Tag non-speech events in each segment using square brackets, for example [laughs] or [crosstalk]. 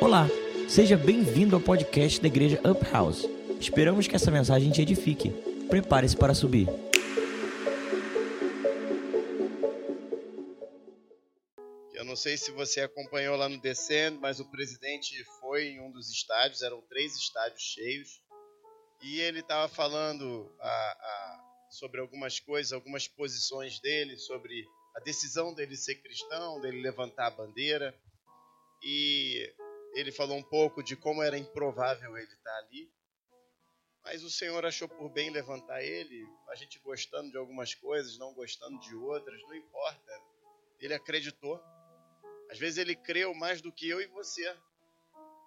Olá, seja bem-vindo ao podcast da Igreja Up House. Esperamos que essa mensagem te edifique. Prepare-se para subir. Eu não sei se você acompanhou lá no Descend, mas o presidente foi em um dos estádios, eram três estádios cheios, e ele estava falando a, a, sobre algumas coisas, algumas posições dele, sobre a decisão dele ser cristão, dele levantar a bandeira. E ele falou um pouco de como era improvável ele estar ali. Mas o Senhor achou por bem levantar ele, a gente gostando de algumas coisas, não gostando de outras, não importa. Ele acreditou. Às vezes ele creu mais do que eu e você.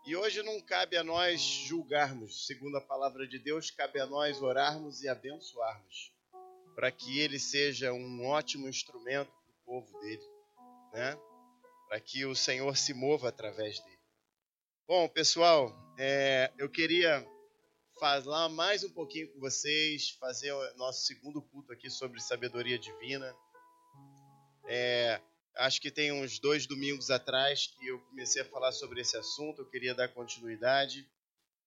E hoje não cabe a nós julgarmos, segundo a palavra de Deus, cabe a nós orarmos e abençoarmos, para que ele seja um ótimo instrumento para o povo dele, né? para que o Senhor se mova através dele. Bom, pessoal, é, eu queria falar mais um pouquinho com vocês, fazer o nosso segundo culto aqui sobre sabedoria divina. É, acho que tem uns dois domingos atrás que eu comecei a falar sobre esse assunto, eu queria dar continuidade.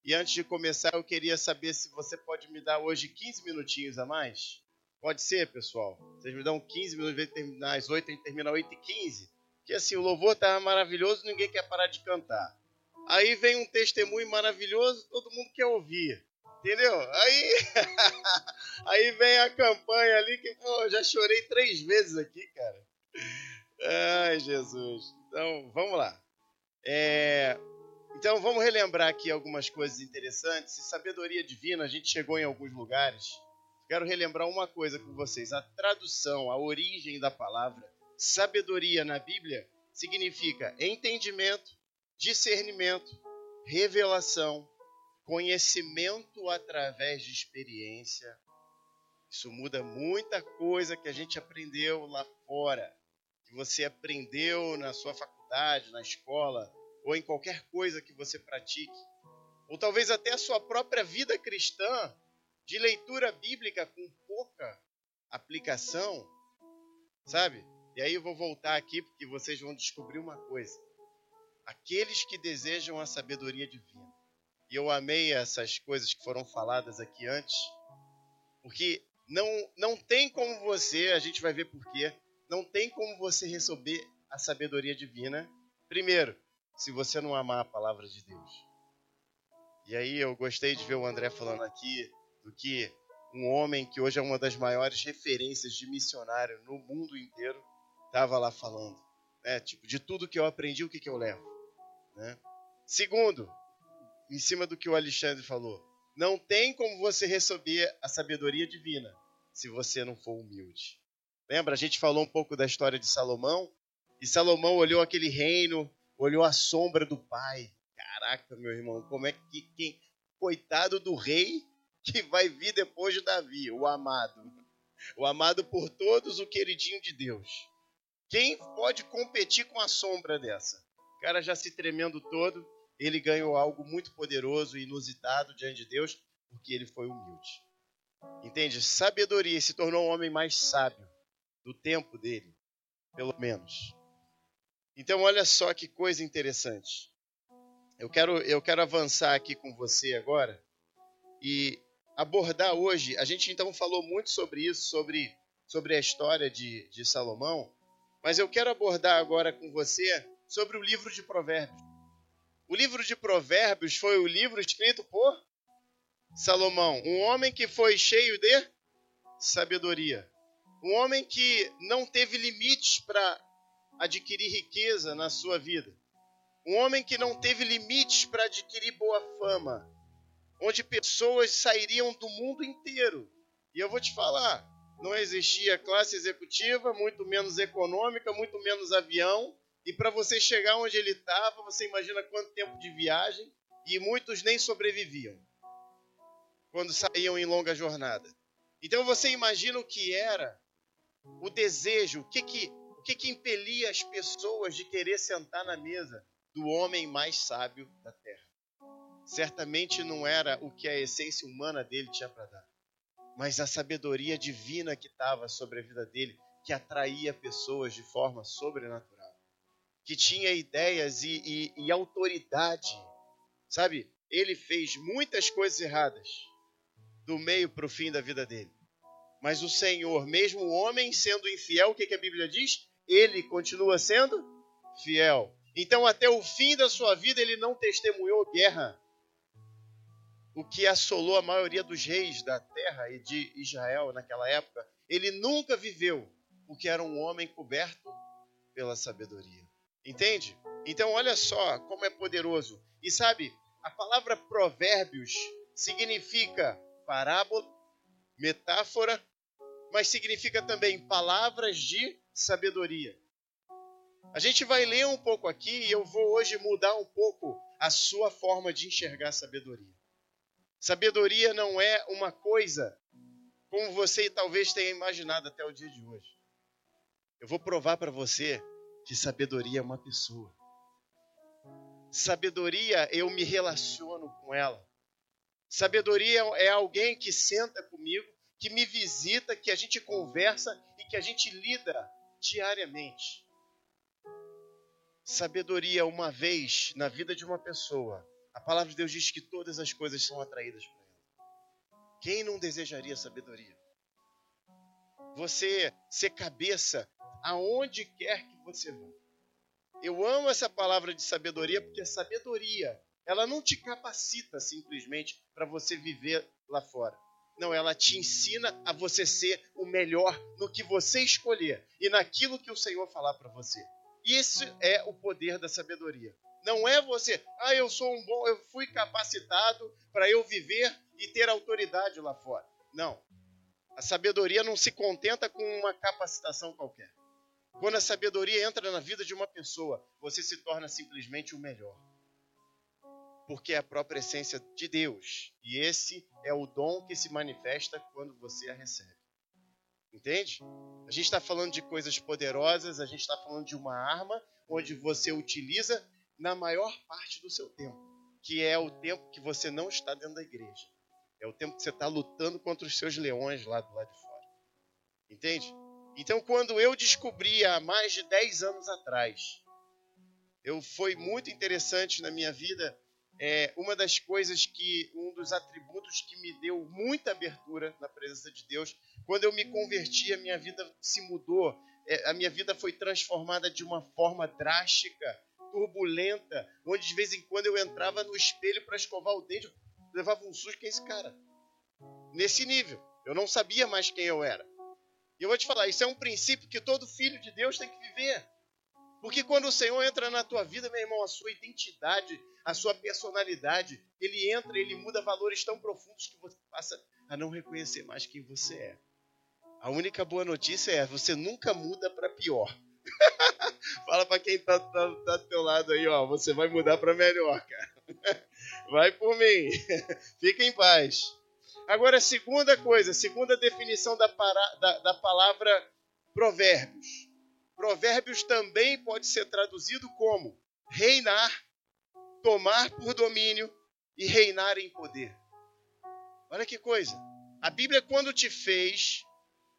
E antes de começar, eu queria saber se você pode me dar hoje 15 minutinhos a mais. Pode ser, pessoal? Vocês me dão 15 minutos, às 8, a gente termina às 8 e 15. Porque assim, o louvor tá maravilhoso, ninguém quer parar de cantar. Aí vem um testemunho maravilhoso, todo mundo quer ouvir. Entendeu? Aí, [laughs] aí vem a campanha ali que, pô, já chorei três vezes aqui, cara. Ai, Jesus. Então, vamos lá. É, então, vamos relembrar aqui algumas coisas interessantes. E sabedoria divina, a gente chegou em alguns lugares. Quero relembrar uma coisa com vocês. A tradução, a origem da palavra sabedoria na Bíblia significa entendimento, discernimento, revelação, conhecimento através de experiência. Isso muda muita coisa que a gente aprendeu lá fora, que você aprendeu na sua faculdade, na escola, ou em qualquer coisa que você pratique. Ou talvez até a sua própria vida cristã, de leitura bíblica com pouca aplicação, sabe? E aí eu vou voltar aqui porque vocês vão descobrir uma coisa aqueles que desejam a sabedoria divina. E eu amei essas coisas que foram faladas aqui antes, porque não, não tem como você, a gente vai ver por quê, não tem como você receber a sabedoria divina, primeiro, se você não amar a palavra de Deus. E aí eu gostei de ver o André falando aqui do que um homem que hoje é uma das maiores referências de missionário no mundo inteiro estava lá falando. Né? Tipo, de tudo que eu aprendi, o que, que eu levo? Né? Segundo, em cima do que o Alexandre falou, não tem como você receber a sabedoria divina se você não for humilde. Lembra? A gente falou um pouco da história de Salomão e Salomão olhou aquele reino, olhou a sombra do pai. Caraca, meu irmão, como é que quem coitado do rei que vai vir depois de Davi, o amado. O amado por todos, o queridinho de Deus. Quem pode competir com a sombra dessa? O cara já se tremendo todo, ele ganhou algo muito poderoso e inusitado diante de Deus, porque ele foi humilde. Entende? Sabedoria se tornou um homem mais sábio do tempo dele, pelo menos. Então, olha só que coisa interessante. Eu quero, eu quero avançar aqui com você agora e abordar hoje. A gente então falou muito sobre isso, sobre, sobre a história de, de Salomão, mas eu quero abordar agora com você sobre o livro de Provérbios. O livro de Provérbios foi o livro escrito por Salomão, um homem que foi cheio de sabedoria, um homem que não teve limites para adquirir riqueza na sua vida, um homem que não teve limites para adquirir boa fama, onde pessoas sairiam do mundo inteiro. E eu vou te falar, não existia classe executiva, muito menos econômica, muito menos avião, e para você chegar onde ele estava, você imagina quanto tempo de viagem, e muitos nem sobreviviam quando saíam em longa jornada. Então você imagina o que era o desejo, o que que, o que, que impelia as pessoas de querer sentar na mesa do homem mais sábio da terra. Certamente não era o que a essência humana dele tinha para dar, mas a sabedoria divina que estava sobre a vida dele, que atraía pessoas de forma sobrenatural. Que tinha ideias e, e, e autoridade, sabe? Ele fez muitas coisas erradas do meio para o fim da vida dele. Mas o Senhor, mesmo o homem sendo infiel, o que, que a Bíblia diz? Ele continua sendo fiel. Então, até o fim da sua vida, ele não testemunhou guerra. O que assolou a maioria dos reis da terra e de Israel naquela época, ele nunca viveu, porque era um homem coberto pela sabedoria. Entende? Então, olha só como é poderoso. E sabe, a palavra provérbios significa parábola, metáfora, mas significa também palavras de sabedoria. A gente vai ler um pouco aqui e eu vou hoje mudar um pouco a sua forma de enxergar sabedoria. Sabedoria não é uma coisa como você talvez tenha imaginado até o dia de hoje. Eu vou provar para você que sabedoria é uma pessoa. Sabedoria, eu me relaciono com ela. Sabedoria é alguém que senta comigo, que me visita, que a gente conversa e que a gente lida diariamente. Sabedoria, uma vez na vida de uma pessoa, a palavra de Deus diz que todas as coisas são atraídas por ela. Quem não desejaria sabedoria? Você ser cabeça aonde quer que você vá. Eu amo essa palavra de sabedoria porque a sabedoria ela não te capacita simplesmente para você viver lá fora. Não, ela te ensina a você ser o melhor no que você escolher e naquilo que o Senhor falar para você. Isso é o poder da sabedoria. Não é você, ah, eu sou um bom, eu fui capacitado para eu viver e ter autoridade lá fora. Não. A sabedoria não se contenta com uma capacitação qualquer. Quando a sabedoria entra na vida de uma pessoa, você se torna simplesmente o melhor porque é a própria essência de Deus. E esse é o dom que se manifesta quando você a recebe. Entende? A gente está falando de coisas poderosas, a gente está falando de uma arma onde você utiliza na maior parte do seu tempo, que é o tempo que você não está dentro da igreja. É o tempo que você está lutando contra os seus leões lá do lado de fora. Entende? Então, quando eu descobri há mais de 10 anos atrás, eu foi muito interessante na minha vida é uma das coisas que, um dos atributos que me deu muita abertura na presença de Deus, quando eu me converti, a minha vida se mudou, é, a minha vida foi transformada de uma forma drástica, turbulenta, onde de vez em quando eu entrava no espelho para escovar o dente, levava um susto, quem é esse cara? Nesse nível, eu não sabia mais quem eu era. E eu vou te falar, isso é um princípio que todo filho de Deus tem que viver. Porque quando o Senhor entra na tua vida, meu irmão, a sua identidade, a sua personalidade, ele entra, ele muda valores tão profundos que você passa a não reconhecer mais quem você é. A única boa notícia é, você nunca muda para pior. [laughs] Fala para quem tá, tá, tá, do teu lado aí, ó, você vai mudar para melhor, cara. [laughs] Vai por mim. [laughs] Fica em paz. Agora, segunda coisa, segunda definição da, para, da, da palavra provérbios. Provérbios também pode ser traduzido como reinar, tomar por domínio e reinar em poder. Olha que coisa. A Bíblia, quando te fez,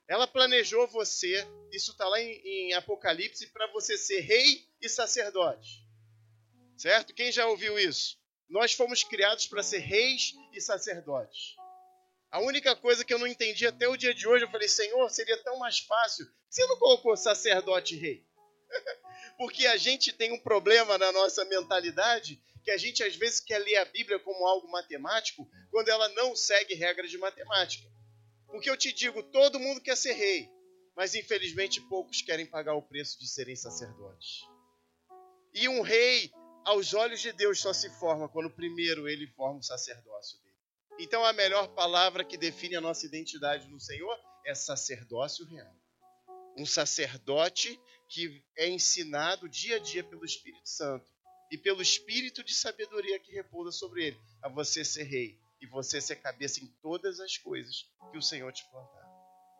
ela planejou você, isso está lá em, em Apocalipse, para você ser rei e sacerdote. Certo? Quem já ouviu isso? Nós fomos criados para ser reis e sacerdotes. A única coisa que eu não entendi até o dia de hoje, eu falei, Senhor, seria tão mais fácil. Você não colocou sacerdote e rei? [laughs] Porque a gente tem um problema na nossa mentalidade que a gente às vezes quer ler a Bíblia como algo matemático quando ela não segue regras de matemática. Porque eu te digo, todo mundo quer ser rei, mas infelizmente poucos querem pagar o preço de serem sacerdotes. E um rei, aos olhos de Deus, só se forma quando primeiro ele forma o sacerdócio dele. Então a melhor palavra que define a nossa identidade no Senhor é sacerdócio real. Um sacerdote que é ensinado dia a dia pelo Espírito Santo e pelo espírito de sabedoria que repousa sobre ele, a você ser rei e você ser cabeça em todas as coisas que o Senhor te plantar.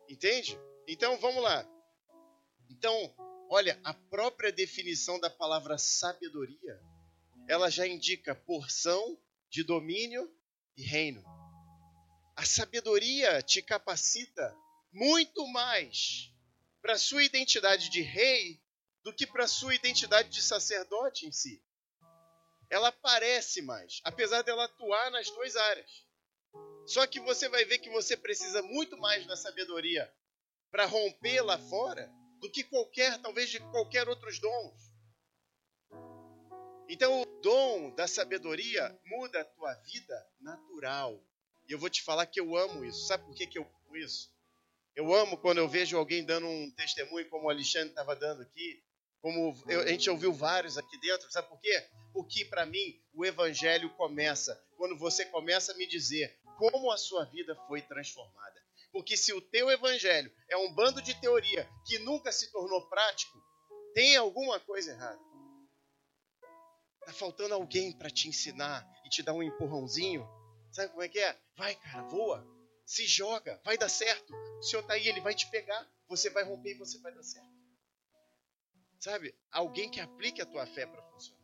Entende? Então vamos lá. Então, olha, a própria definição da palavra sabedoria, ela já indica porção de domínio e reino. A sabedoria te capacita muito mais para a sua identidade de rei do que para sua identidade de sacerdote em si. Ela aparece mais, apesar dela atuar nas duas áreas. Só que você vai ver que você precisa muito mais da sabedoria para romper lá fora do que qualquer, talvez de qualquer outros dons. Então, o dom da sabedoria muda a tua vida natural. E eu vou te falar que eu amo isso. Sabe por que, que eu amo isso? Eu amo quando eu vejo alguém dando um testemunho como o Alexandre estava dando aqui, como eu, a gente ouviu vários aqui dentro. Sabe por quê? Porque para mim o evangelho começa quando você começa a me dizer como a sua vida foi transformada. Porque se o teu evangelho é um bando de teoria que nunca se tornou prático, tem alguma coisa errada. Está faltando alguém para te ensinar e te dar um empurrãozinho. Sabe como é que é? Vai, cara, voa. Se joga, vai dar certo. O Senhor está aí, Ele vai te pegar. Você vai romper e você vai dar certo. Sabe? Alguém que aplique a tua fé para funcionar.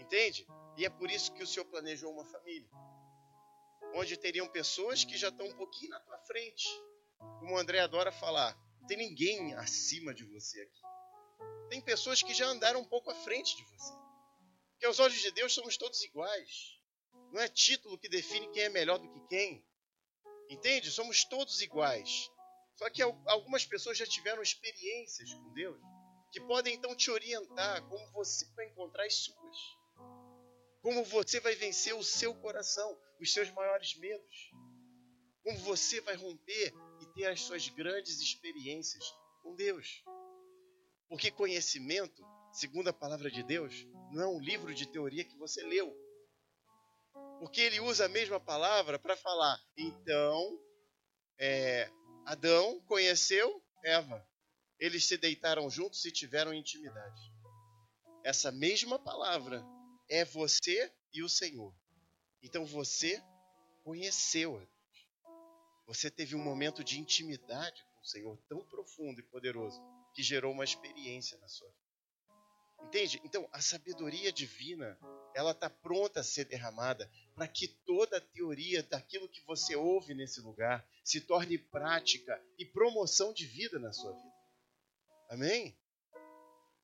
Entende? E é por isso que o Senhor planejou uma família. Onde teriam pessoas que já estão um pouquinho na tua frente. Como o André adora falar, não tem ninguém acima de você aqui. Tem pessoas que já andaram um pouco à frente de você. Porque aos olhos de Deus somos todos iguais. Não é título que define quem é melhor do que quem. Entende? Somos todos iguais. Só que algumas pessoas já tiveram experiências com Deus que podem então te orientar como você vai encontrar as suas. Como você vai vencer o seu coração, os seus maiores medos. Como você vai romper e ter as suas grandes experiências com Deus. Porque conhecimento segundo a palavra de Deus, não é um livro de teoria que você leu. Porque ele usa a mesma palavra para falar, então, é, Adão conheceu Eva. Eles se deitaram juntos e tiveram intimidade. Essa mesma palavra é você e o Senhor. Então você conheceu a Deus. Você teve um momento de intimidade com o Senhor tão profundo e poderoso que gerou uma experiência na sua vida. Entende? Então, a sabedoria divina, ela está pronta a ser derramada para que toda a teoria daquilo que você ouve nesse lugar se torne prática e promoção de vida na sua vida. Amém?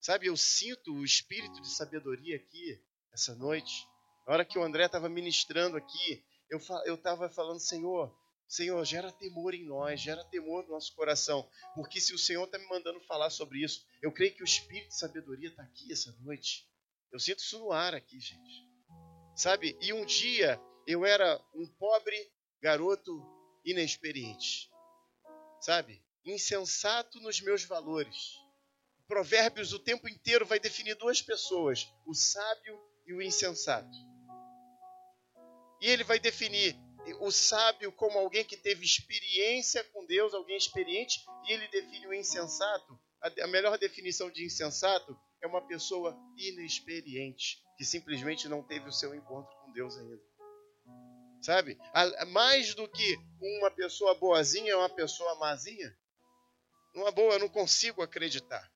Sabe, eu sinto o espírito de sabedoria aqui essa noite. Na hora que o André estava ministrando aqui, eu estava falando, Senhor, Senhor, gera temor em nós, gera temor no nosso coração, porque se o Senhor está me mandando falar sobre isso, eu creio que o Espírito de sabedoria está aqui essa noite. Eu sinto isso no ar aqui, gente. Sabe? E um dia eu era um pobre garoto inexperiente, sabe? Insensato nos meus valores. Provérbios o tempo inteiro vai definir duas pessoas, o sábio e o insensato. E ele vai definir o sábio como alguém que teve experiência com Deus, alguém experiente, e ele define o insensato. A melhor definição de insensato é uma pessoa inexperiente, que simplesmente não teve o seu encontro com Deus ainda. Sabe? Mais do que uma pessoa boazinha é uma pessoa mazinha. Numa boa, eu não consigo acreditar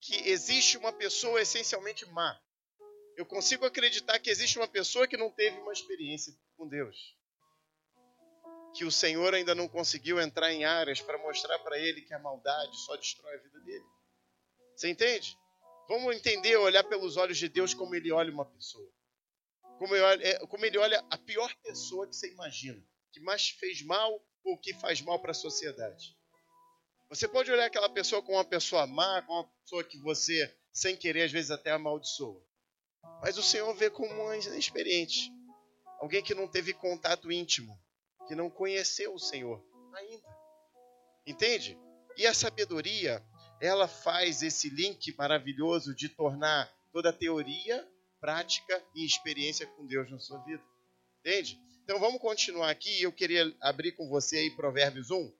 que existe uma pessoa essencialmente má. Eu consigo acreditar que existe uma pessoa que não teve uma experiência com Deus. Que o Senhor ainda não conseguiu entrar em áreas para mostrar para ele que a maldade só destrói a vida dele. Você entende? Vamos entender, olhar pelos olhos de Deus como ele olha uma pessoa. Como ele olha, é, como ele olha a pior pessoa que você imagina, que mais fez mal ou que faz mal para a sociedade. Você pode olhar aquela pessoa como uma pessoa má, como uma pessoa que você, sem querer, às vezes até amaldiçoa. Mas o Senhor vê como um inexperiente. Alguém que não teve contato íntimo, que não conheceu o Senhor ainda. Entende? E a sabedoria, ela faz esse link maravilhoso de tornar toda a teoria prática e experiência com Deus na sua vida. Entende? Então vamos continuar aqui. Eu queria abrir com você aí Provérbios 1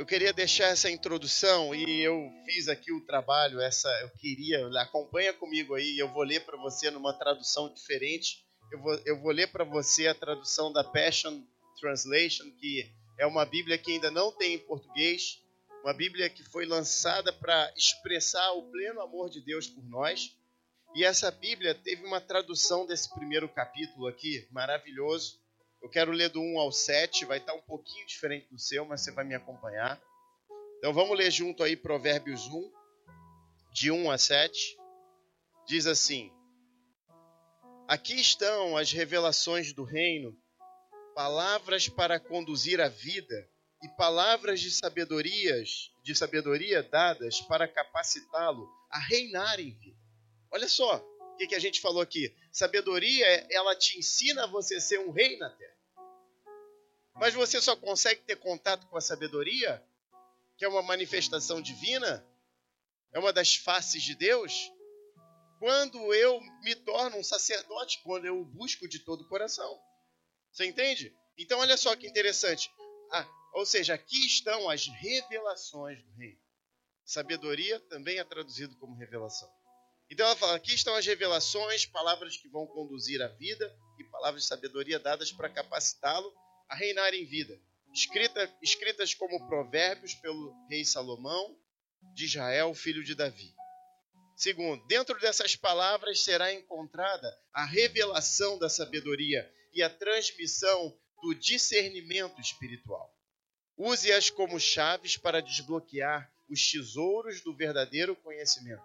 eu queria deixar essa introdução e eu fiz aqui o trabalho, essa eu queria, acompanha comigo aí, eu vou ler para você numa tradução diferente. Eu vou, eu vou ler para você a tradução da Passion Translation, que é uma Bíblia que ainda não tem em português, uma Bíblia que foi lançada para expressar o pleno amor de Deus por nós. E essa Bíblia teve uma tradução desse primeiro capítulo aqui, maravilhoso. Eu quero ler do 1 ao 7, vai estar um pouquinho diferente do seu, mas você vai me acompanhar. Então vamos ler junto aí Provérbios 1, de 1 a 7. Diz assim: Aqui estão as revelações do reino, palavras para conduzir a vida e palavras de sabedorias, de sabedoria dadas para capacitá-lo a reinar em vida. Olha só que, que a gente falou aqui. Sabedoria, ela te ensina a você ser um rei na terra. Mas você só consegue ter contato com a sabedoria que é uma manifestação divina, é uma das faces de Deus, quando eu me torno um sacerdote, quando eu o busco de todo o coração. Você entende? Então, olha só que interessante. Ah, ou seja, aqui estão as revelações do reino. Sabedoria também é traduzido como revelação. Então ela fala: aqui estão as revelações, palavras que vão conduzir a vida e palavras de sabedoria dadas para capacitá-lo a reinar em vida escrita, escritas como provérbios pelo rei Salomão de Israel, filho de Davi. Segundo, dentro dessas palavras será encontrada a revelação da sabedoria e a transmissão do discernimento espiritual. Use-as como chaves para desbloquear os tesouros do verdadeiro conhecimento.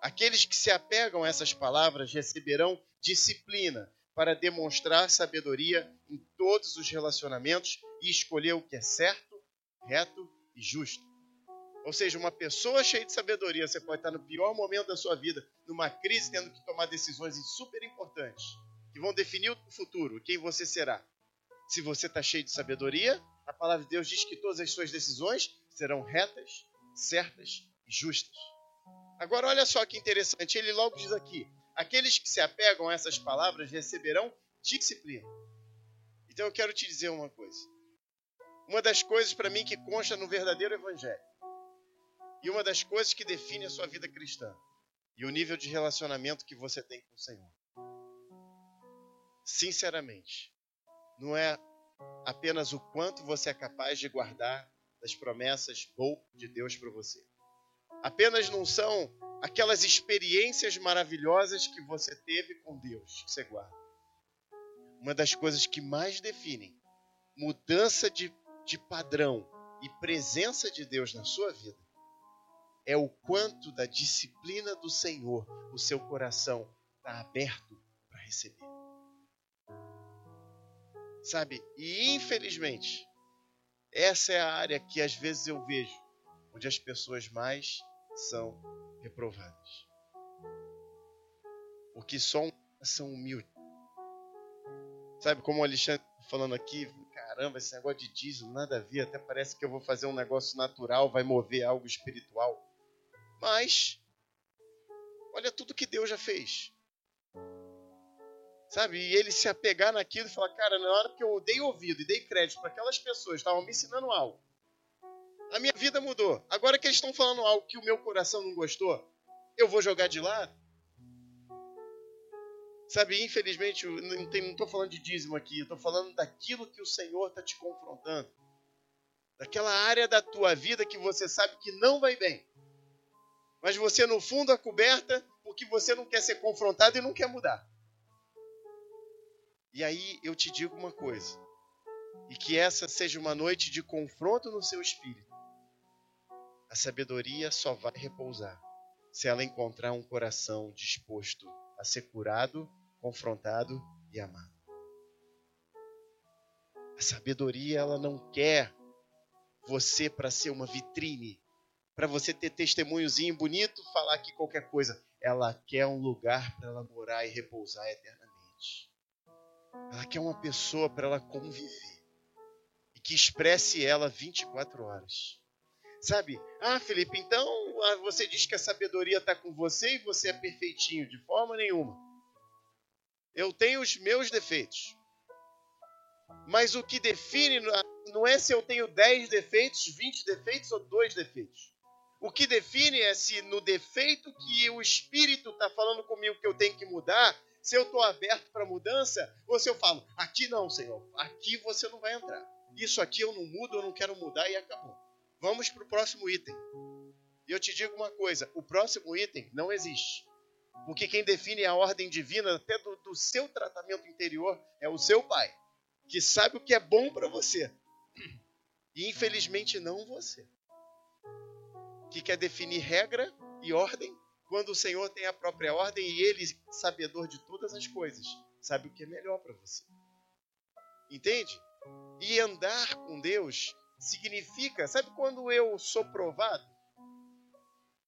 Aqueles que se apegam a essas palavras receberão disciplina para demonstrar sabedoria em todos os relacionamentos e escolher o que é certo, reto e justo. Ou seja, uma pessoa cheia de sabedoria, você pode estar no pior momento da sua vida, numa crise, tendo que tomar decisões super importantes, que vão definir o futuro, quem você será. Se você está cheio de sabedoria, a palavra de Deus diz que todas as suas decisões serão retas, certas e justas. Agora, olha só que interessante, ele logo diz aqui: aqueles que se apegam a essas palavras receberão disciplina. Então eu quero te dizer uma coisa uma das coisas para mim que consta no verdadeiro evangelho. E uma das coisas que define a sua vida cristã. E o nível de relacionamento que você tem com o Senhor. Sinceramente, não é apenas o quanto você é capaz de guardar das promessas boas de Deus para você. Apenas não são aquelas experiências maravilhosas que você teve com Deus que você guarda. Uma das coisas que mais definem mudança de de padrão e presença de Deus na sua vida é o quanto da disciplina do Senhor o seu coração está aberto para receber. Sabe? E infelizmente, essa é a área que às vezes eu vejo onde as pessoas mais são reprovadas. Porque só um coração humilde. Sabe como o Alexandre tá falando aqui, caramba, esse negócio de dízimo, nada a ver, até parece que eu vou fazer um negócio natural, vai mover algo espiritual. Mas, olha tudo que Deus já fez. Sabe? E ele se apegar naquilo e falar, cara, na hora que eu dei ouvido e dei crédito para aquelas pessoas que estavam me ensinando algo, a minha vida mudou. Agora que eles estão falando algo que o meu coração não gostou, eu vou jogar de lado? Sabe, infelizmente, não estou falando de dízimo aqui, estou falando daquilo que o Senhor está te confrontando. Daquela área da tua vida que você sabe que não vai bem. Mas você, no fundo, a coberta porque você não quer ser confrontado e não quer mudar. E aí eu te digo uma coisa, e que essa seja uma noite de confronto no seu espírito. A sabedoria só vai repousar se ela encontrar um coração disposto a ser curado confrontado e amado. A sabedoria, ela não quer você para ser uma vitrine, para você ter testemunhozinho bonito, falar aqui qualquer coisa. Ela quer um lugar para ela morar e repousar eternamente. Ela quer uma pessoa para ela conviver e que expresse ela 24 horas. Sabe? Ah, Felipe, então ah, você diz que a sabedoria está com você e você é perfeitinho, de forma nenhuma. Eu tenho os meus defeitos. Mas o que define não é se eu tenho 10 defeitos, 20 defeitos ou 2 defeitos. O que define é se no defeito que o Espírito está falando comigo que eu tenho que mudar, se eu estou aberto para mudança, ou se eu falo, aqui não, Senhor, aqui você não vai entrar. Isso aqui eu não mudo, eu não quero mudar e acabou. Vamos para o próximo item. E eu te digo uma coisa: o próximo item não existe. Porque quem define a ordem divina, até do, do seu tratamento interior, é o seu pai, que sabe o que é bom para você. E infelizmente não você. que quer definir regra e ordem, quando o Senhor tem a própria ordem e ele, sabedor de todas as coisas, sabe o que é melhor para você. Entende? E andar com Deus significa, sabe quando eu sou provado?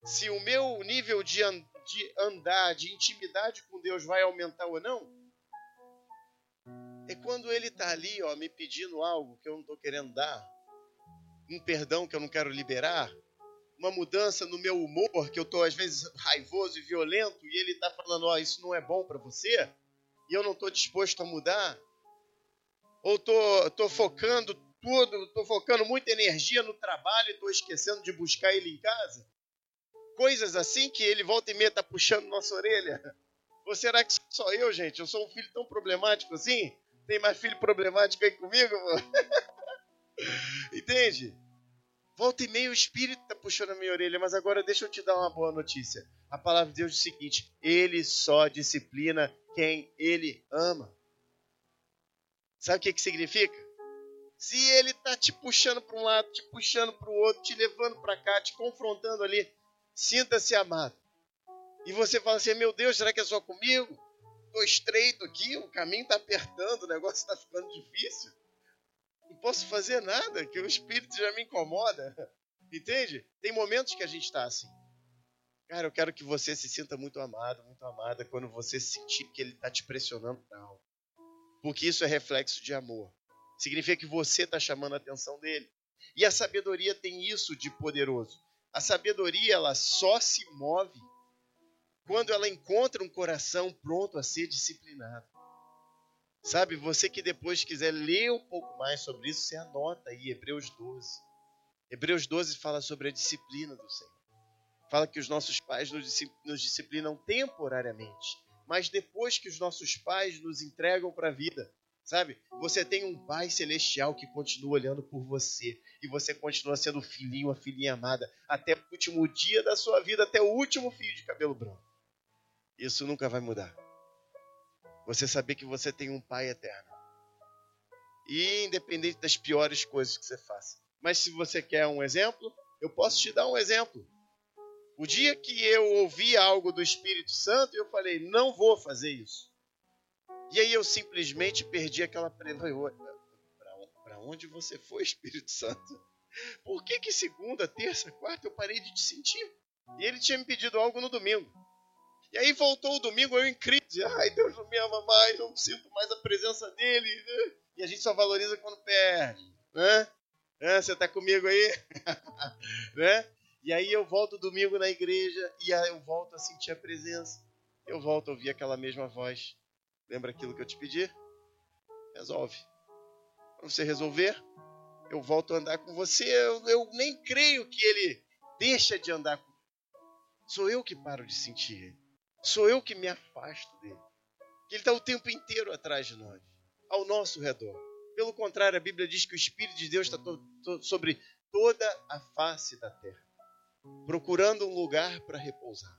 Se o meu nível de, de andar, de intimidade com Deus vai aumentar ou não? É quando ele está ali, ó, me pedindo algo que eu não estou querendo dar, um perdão que eu não quero liberar, uma mudança no meu humor, que eu estou às vezes raivoso e violento, e ele está falando, ó, isso não é bom para você, e eu não estou disposto a mudar, ou tô, tô focando tudo, tô focando muita energia no trabalho e tô esquecendo de buscar ele em casa. Coisas assim que ele volta e meia tá puxando nossa orelha. Ou será que só eu, gente? Eu sou um filho tão problemático assim? Tem mais filho problemático aí comigo? [laughs] Entende? Volta e meia o Espírito está puxando a minha orelha, mas agora deixa eu te dar uma boa notícia. A palavra de Deus diz o seguinte: Ele só disciplina quem Ele ama. Sabe o que, que significa? Se ele está te puxando para um lado, te puxando para o outro, te levando para cá, te confrontando ali, sinta-se amado. E você fala assim: meu Deus, será que é só comigo? Estou estreito aqui, o caminho está apertando, o negócio está ficando difícil. Não posso fazer nada, que o espírito já me incomoda. [laughs] Entende? Tem momentos que a gente está assim. Cara, eu quero que você se sinta muito amado, muito amada, quando você sentir que ele está te pressionando para algo porque isso é reflexo de amor. Significa que você está chamando a atenção dele. E a sabedoria tem isso de poderoso. A sabedoria ela só se move quando ela encontra um coração pronto a ser disciplinado. Sabe, você que depois quiser ler um pouco mais sobre isso, você anota aí Hebreus 12. Hebreus 12 fala sobre a disciplina do Senhor. Fala que os nossos pais nos disciplinam temporariamente mas depois que os nossos pais nos entregam para a vida, sabe? Você tem um pai celestial que continua olhando por você e você continua sendo filhinho, a filhinha amada até o último dia da sua vida, até o último fio de cabelo branco. Isso nunca vai mudar. Você saber que você tem um pai eterno. E independente das piores coisas que você faça. Mas se você quer um exemplo, eu posso te dar um exemplo. O dia que eu ouvi algo do Espírito Santo, eu falei, não vou fazer isso. E aí eu simplesmente perdi aquela para onde você foi, [laughs] Espírito Santo? Por que que segunda, terça, quarta eu parei de te sentir? E ele tinha me pedido algo no domingo. E aí voltou o domingo, eu em crise. Ai, Deus não me ama mais, não sinto mais a presença dele. Né? E a gente só valoriza quando perde. Né? É, você está comigo aí? [laughs] né? E aí eu volto domingo na igreja e eu volto a sentir a presença. Eu volto a ouvir aquela mesma voz. Lembra aquilo que eu te pedi? Resolve. Quando você resolver, eu volto a andar com você. Eu, eu nem creio que ele deixa de andar comigo. Sou eu que paro de sentir ele. Sou eu que me afasto dele. Ele está o tempo inteiro atrás de nós, ao nosso redor. Pelo contrário, a Bíblia diz que o Espírito de Deus está to, to, sobre toda a face da terra procurando um lugar para repousar.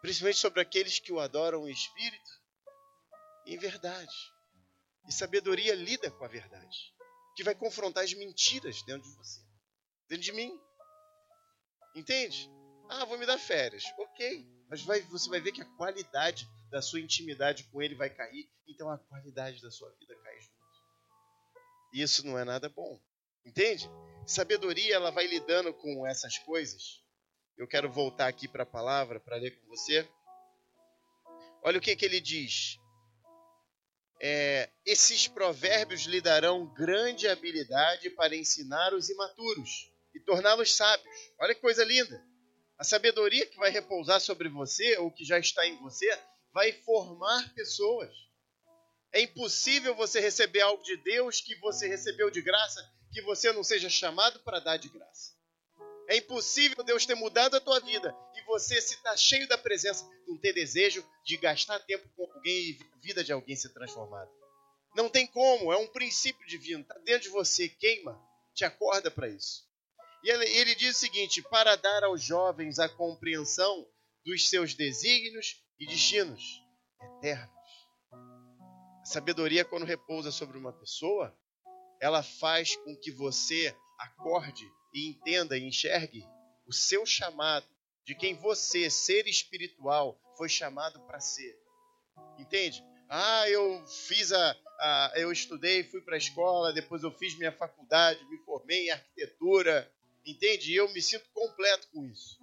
Principalmente sobre aqueles que o adoram em espírito em verdade. E sabedoria lida com a verdade, que vai confrontar as mentiras dentro de você, dentro de mim. Entende? Ah, vou me dar férias. Ok. Mas vai, você vai ver que a qualidade da sua intimidade com ele vai cair, então a qualidade da sua vida cai junto. Isso não é nada bom. Entende? Sabedoria, ela vai lidando com essas coisas. Eu quero voltar aqui para a palavra para ler com você. Olha o que, que ele diz. É, esses provérbios lhe darão grande habilidade para ensinar os imaturos e torná-los sábios. Olha que coisa linda. A sabedoria que vai repousar sobre você, ou que já está em você, vai formar pessoas. É impossível você receber algo de Deus que você recebeu de graça que você não seja chamado para dar de graça. É impossível Deus ter mudado a tua vida e você, se está cheio da presença, não ter desejo de gastar tempo com alguém e a vida de alguém ser transformada. Não tem como, é um princípio divino, está dentro de você, queima, te acorda para isso. E ele, ele diz o seguinte: para dar aos jovens a compreensão dos seus desígnios e destinos eternos. A sabedoria, quando repousa sobre uma pessoa, ela faz com que você acorde e entenda e enxergue o seu chamado, de quem você, ser espiritual, foi chamado para ser. Entende? Ah, eu fiz a, a eu estudei, fui para a escola, depois eu fiz minha faculdade, me formei em arquitetura, entende? E eu me sinto completo com isso.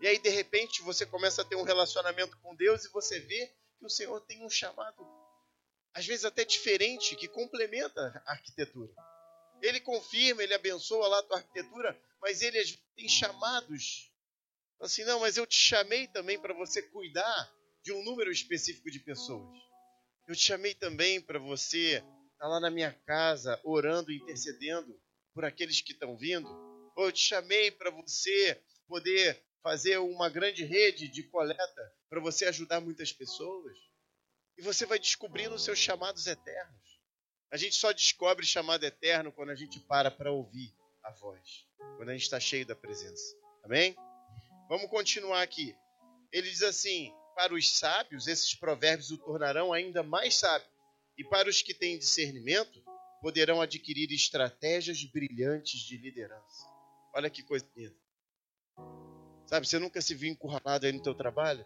E aí de repente você começa a ter um relacionamento com Deus e você vê que o Senhor tem um chamado às vezes até diferente que complementa a arquitetura. Ele confirma, ele abençoa lá a tua arquitetura, mas ele tem chamados. Assim, não, mas eu te chamei também para você cuidar de um número específico de pessoas. Eu te chamei também para você estar tá lá na minha casa, orando, intercedendo por aqueles que estão vindo. Ou eu te chamei para você poder fazer uma grande rede de coleta para você ajudar muitas pessoas. E você vai descobrindo os seus chamados eternos. A gente só descobre chamado eterno quando a gente para para ouvir a voz, quando a gente está cheio da presença. Amém? Vamos continuar aqui. Ele diz assim: para os sábios, esses provérbios o tornarão ainda mais sábio, e para os que têm discernimento, poderão adquirir estratégias brilhantes de liderança. Olha que coisa linda. Sabe, você nunca se viu encurralado aí no teu trabalho?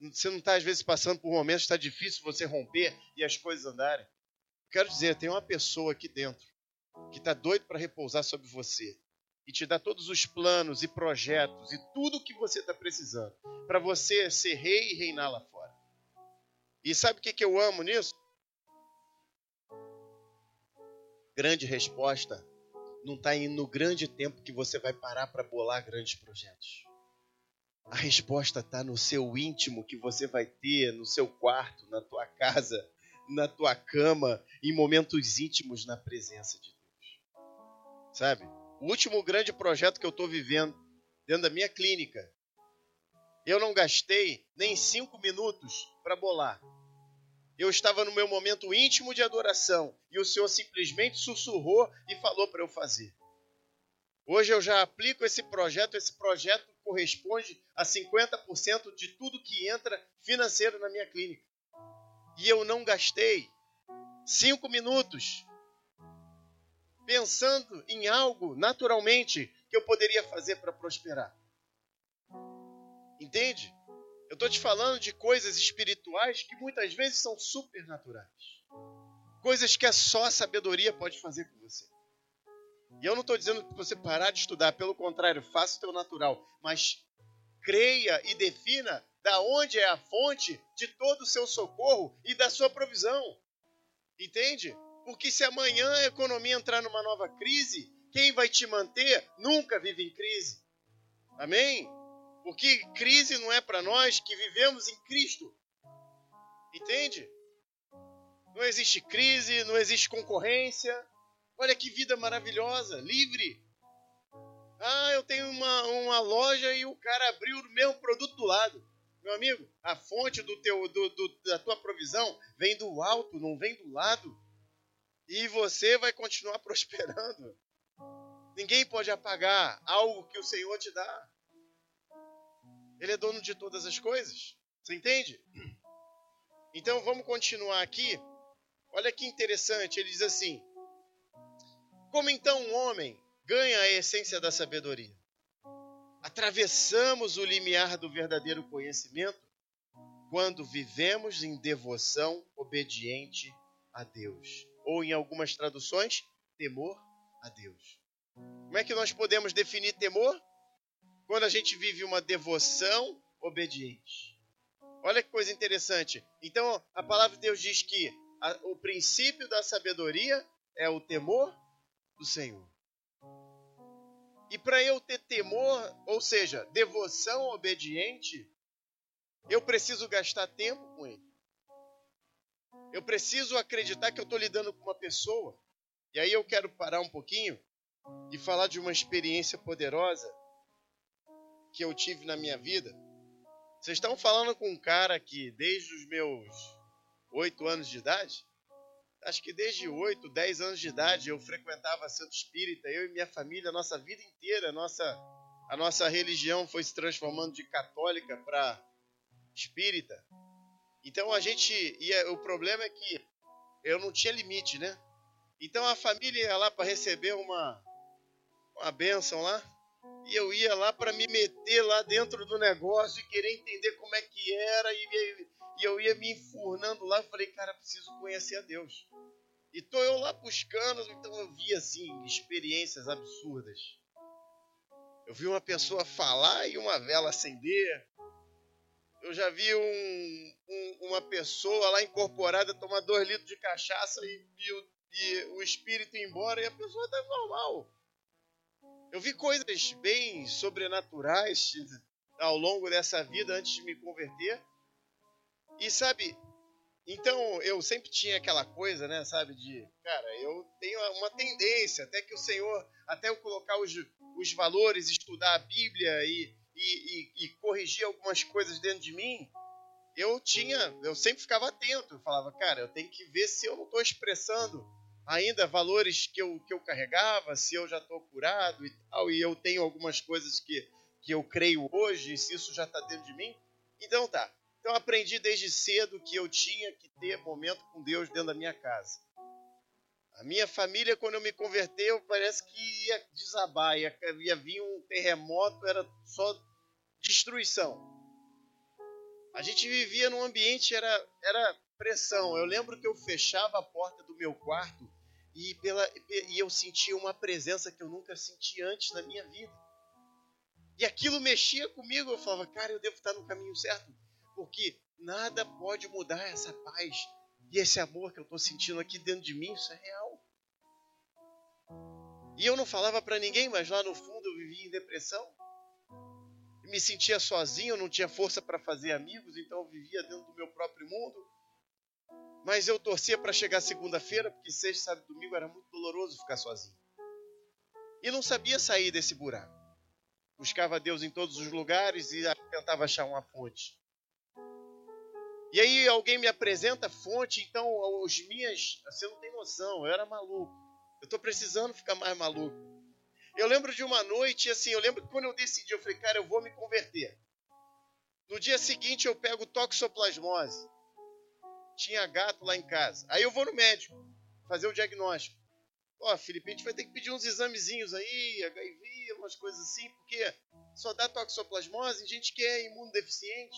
Você não está, às vezes, passando por momentos que está difícil você romper e as coisas andarem? Quero dizer, tem uma pessoa aqui dentro que está doido para repousar sobre você e te dar todos os planos e projetos e tudo o que você está precisando para você ser rei e reinar lá fora. E sabe o que, que eu amo nisso? Grande resposta não está no grande tempo que você vai parar para bolar grandes projetos. A resposta está no seu íntimo que você vai ter no seu quarto, na tua casa, na tua cama, em momentos íntimos na presença de Deus. Sabe? O último grande projeto que eu estou vivendo dentro da minha clínica, eu não gastei nem cinco minutos para bolar. Eu estava no meu momento íntimo de adoração e o Senhor simplesmente sussurrou e falou para eu fazer. Hoje eu já aplico esse projeto, esse projeto corresponde a 50% de tudo que entra financeiro na minha clínica. E eu não gastei cinco minutos pensando em algo naturalmente que eu poderia fazer para prosperar. Entende? Eu estou te falando de coisas espirituais que muitas vezes são supernaturais. Coisas que só a sabedoria pode fazer com você. E eu não estou dizendo que você parar de estudar, pelo contrário, faça o teu natural, mas creia e defina da onde é a fonte de todo o seu socorro e da sua provisão. Entende? Porque se amanhã a economia entrar numa nova crise, quem vai te manter nunca vive em crise. Amém? Porque crise não é para nós que vivemos em Cristo. Entende? Não existe crise, não existe concorrência. Olha que vida maravilhosa, livre. Ah, eu tenho uma, uma loja e o cara abriu o mesmo produto do lado. Meu amigo, a fonte do teu, do, do, da tua provisão vem do alto, não vem do lado e você vai continuar [laughs] prosperando. Ninguém pode apagar algo que o Senhor te dá. Ele é dono de todas as coisas. Você entende? Então vamos continuar aqui. Olha que interessante. Ele diz assim: Como então um homem ganha a essência da sabedoria? Atravessamos o limiar do verdadeiro conhecimento quando vivemos em devoção obediente a Deus ou em algumas traduções, temor a Deus. Como é que nós podemos definir temor? Quando a gente vive uma devoção obediente. Olha que coisa interessante. Então, a palavra de Deus diz que a, o princípio da sabedoria é o temor do Senhor. E para eu ter temor, ou seja, devoção obediente, eu preciso gastar tempo com Ele. Eu preciso acreditar que eu estou lidando com uma pessoa. E aí eu quero parar um pouquinho e falar de uma experiência poderosa que eu tive na minha vida. Vocês estão falando com um cara que desde os meus oito anos de idade, acho que desde oito, dez anos de idade eu frequentava Santo Espírita, eu e minha família, a nossa vida inteira, a nossa, a nossa religião foi se transformando de católica para espírita. Então a gente ia, o problema é que eu não tinha limite, né? Então a família ia lá para receber uma uma bênção lá. E eu ia lá para me meter lá dentro do negócio e querer entender como é que era. E, e eu ia me enfurnando lá. Falei, cara, preciso conhecer a Deus. E tô eu lá buscando. Então eu vi, assim, experiências absurdas. Eu vi uma pessoa falar e uma vela acender. Eu já vi um, um, uma pessoa lá incorporada tomar dois litros de cachaça e, e, o, e o espírito ir embora e a pessoa está normal. Eu vi coisas bem sobrenaturais ao longo dessa vida antes de me converter. E sabe, então eu sempre tinha aquela coisa, né, sabe, de, cara, eu tenho uma tendência, até que o Senhor, até eu colocar os, os valores, estudar a Bíblia e, e, e, e corrigir algumas coisas dentro de mim, eu tinha, eu sempre ficava atento, eu falava, cara, eu tenho que ver se eu não estou expressando ainda valores que eu, que eu carregava, se eu já estou curado e tal, e eu tenho algumas coisas que, que eu creio hoje, se isso já está dentro de mim. Então tá. Então aprendi desde cedo que eu tinha que ter momento com Deus dentro da minha casa. A minha família, quando eu me converteu, parece que ia desabar, ia, ia vir um terremoto, era só destruição. A gente vivia num ambiente, era, era pressão. Eu lembro que eu fechava a porta do meu quarto e, pela, e eu sentia uma presença que eu nunca senti antes na minha vida. E aquilo mexia comigo. Eu falava, cara, eu devo estar no caminho certo porque nada pode mudar essa paz e esse amor que eu estou sentindo aqui dentro de mim, isso é real. E eu não falava para ninguém, mas lá no fundo eu vivia em depressão. me sentia sozinho, eu não tinha força para fazer amigos, então eu vivia dentro do meu próprio mundo. Mas eu torcia para chegar segunda-feira, porque sexta, sábado e domingo era muito doloroso ficar sozinho. E não sabia sair desse buraco. Buscava Deus em todos os lugares e tentava achar uma fonte. E aí alguém me apresenta fonte, então os minhas, você não tem noção, eu era maluco. Eu estou precisando ficar mais maluco. Eu lembro de uma noite, assim, eu lembro que quando eu decidi, eu falei, cara, eu vou me converter. No dia seguinte eu pego toxoplasmose. Tinha gato lá em casa. Aí eu vou no médico fazer o diagnóstico. Ó, oh, Felipe, a gente vai ter que pedir uns examezinhos aí, HIV, umas coisas assim, porque só dá toxoplasmose gente que é imunodeficiente.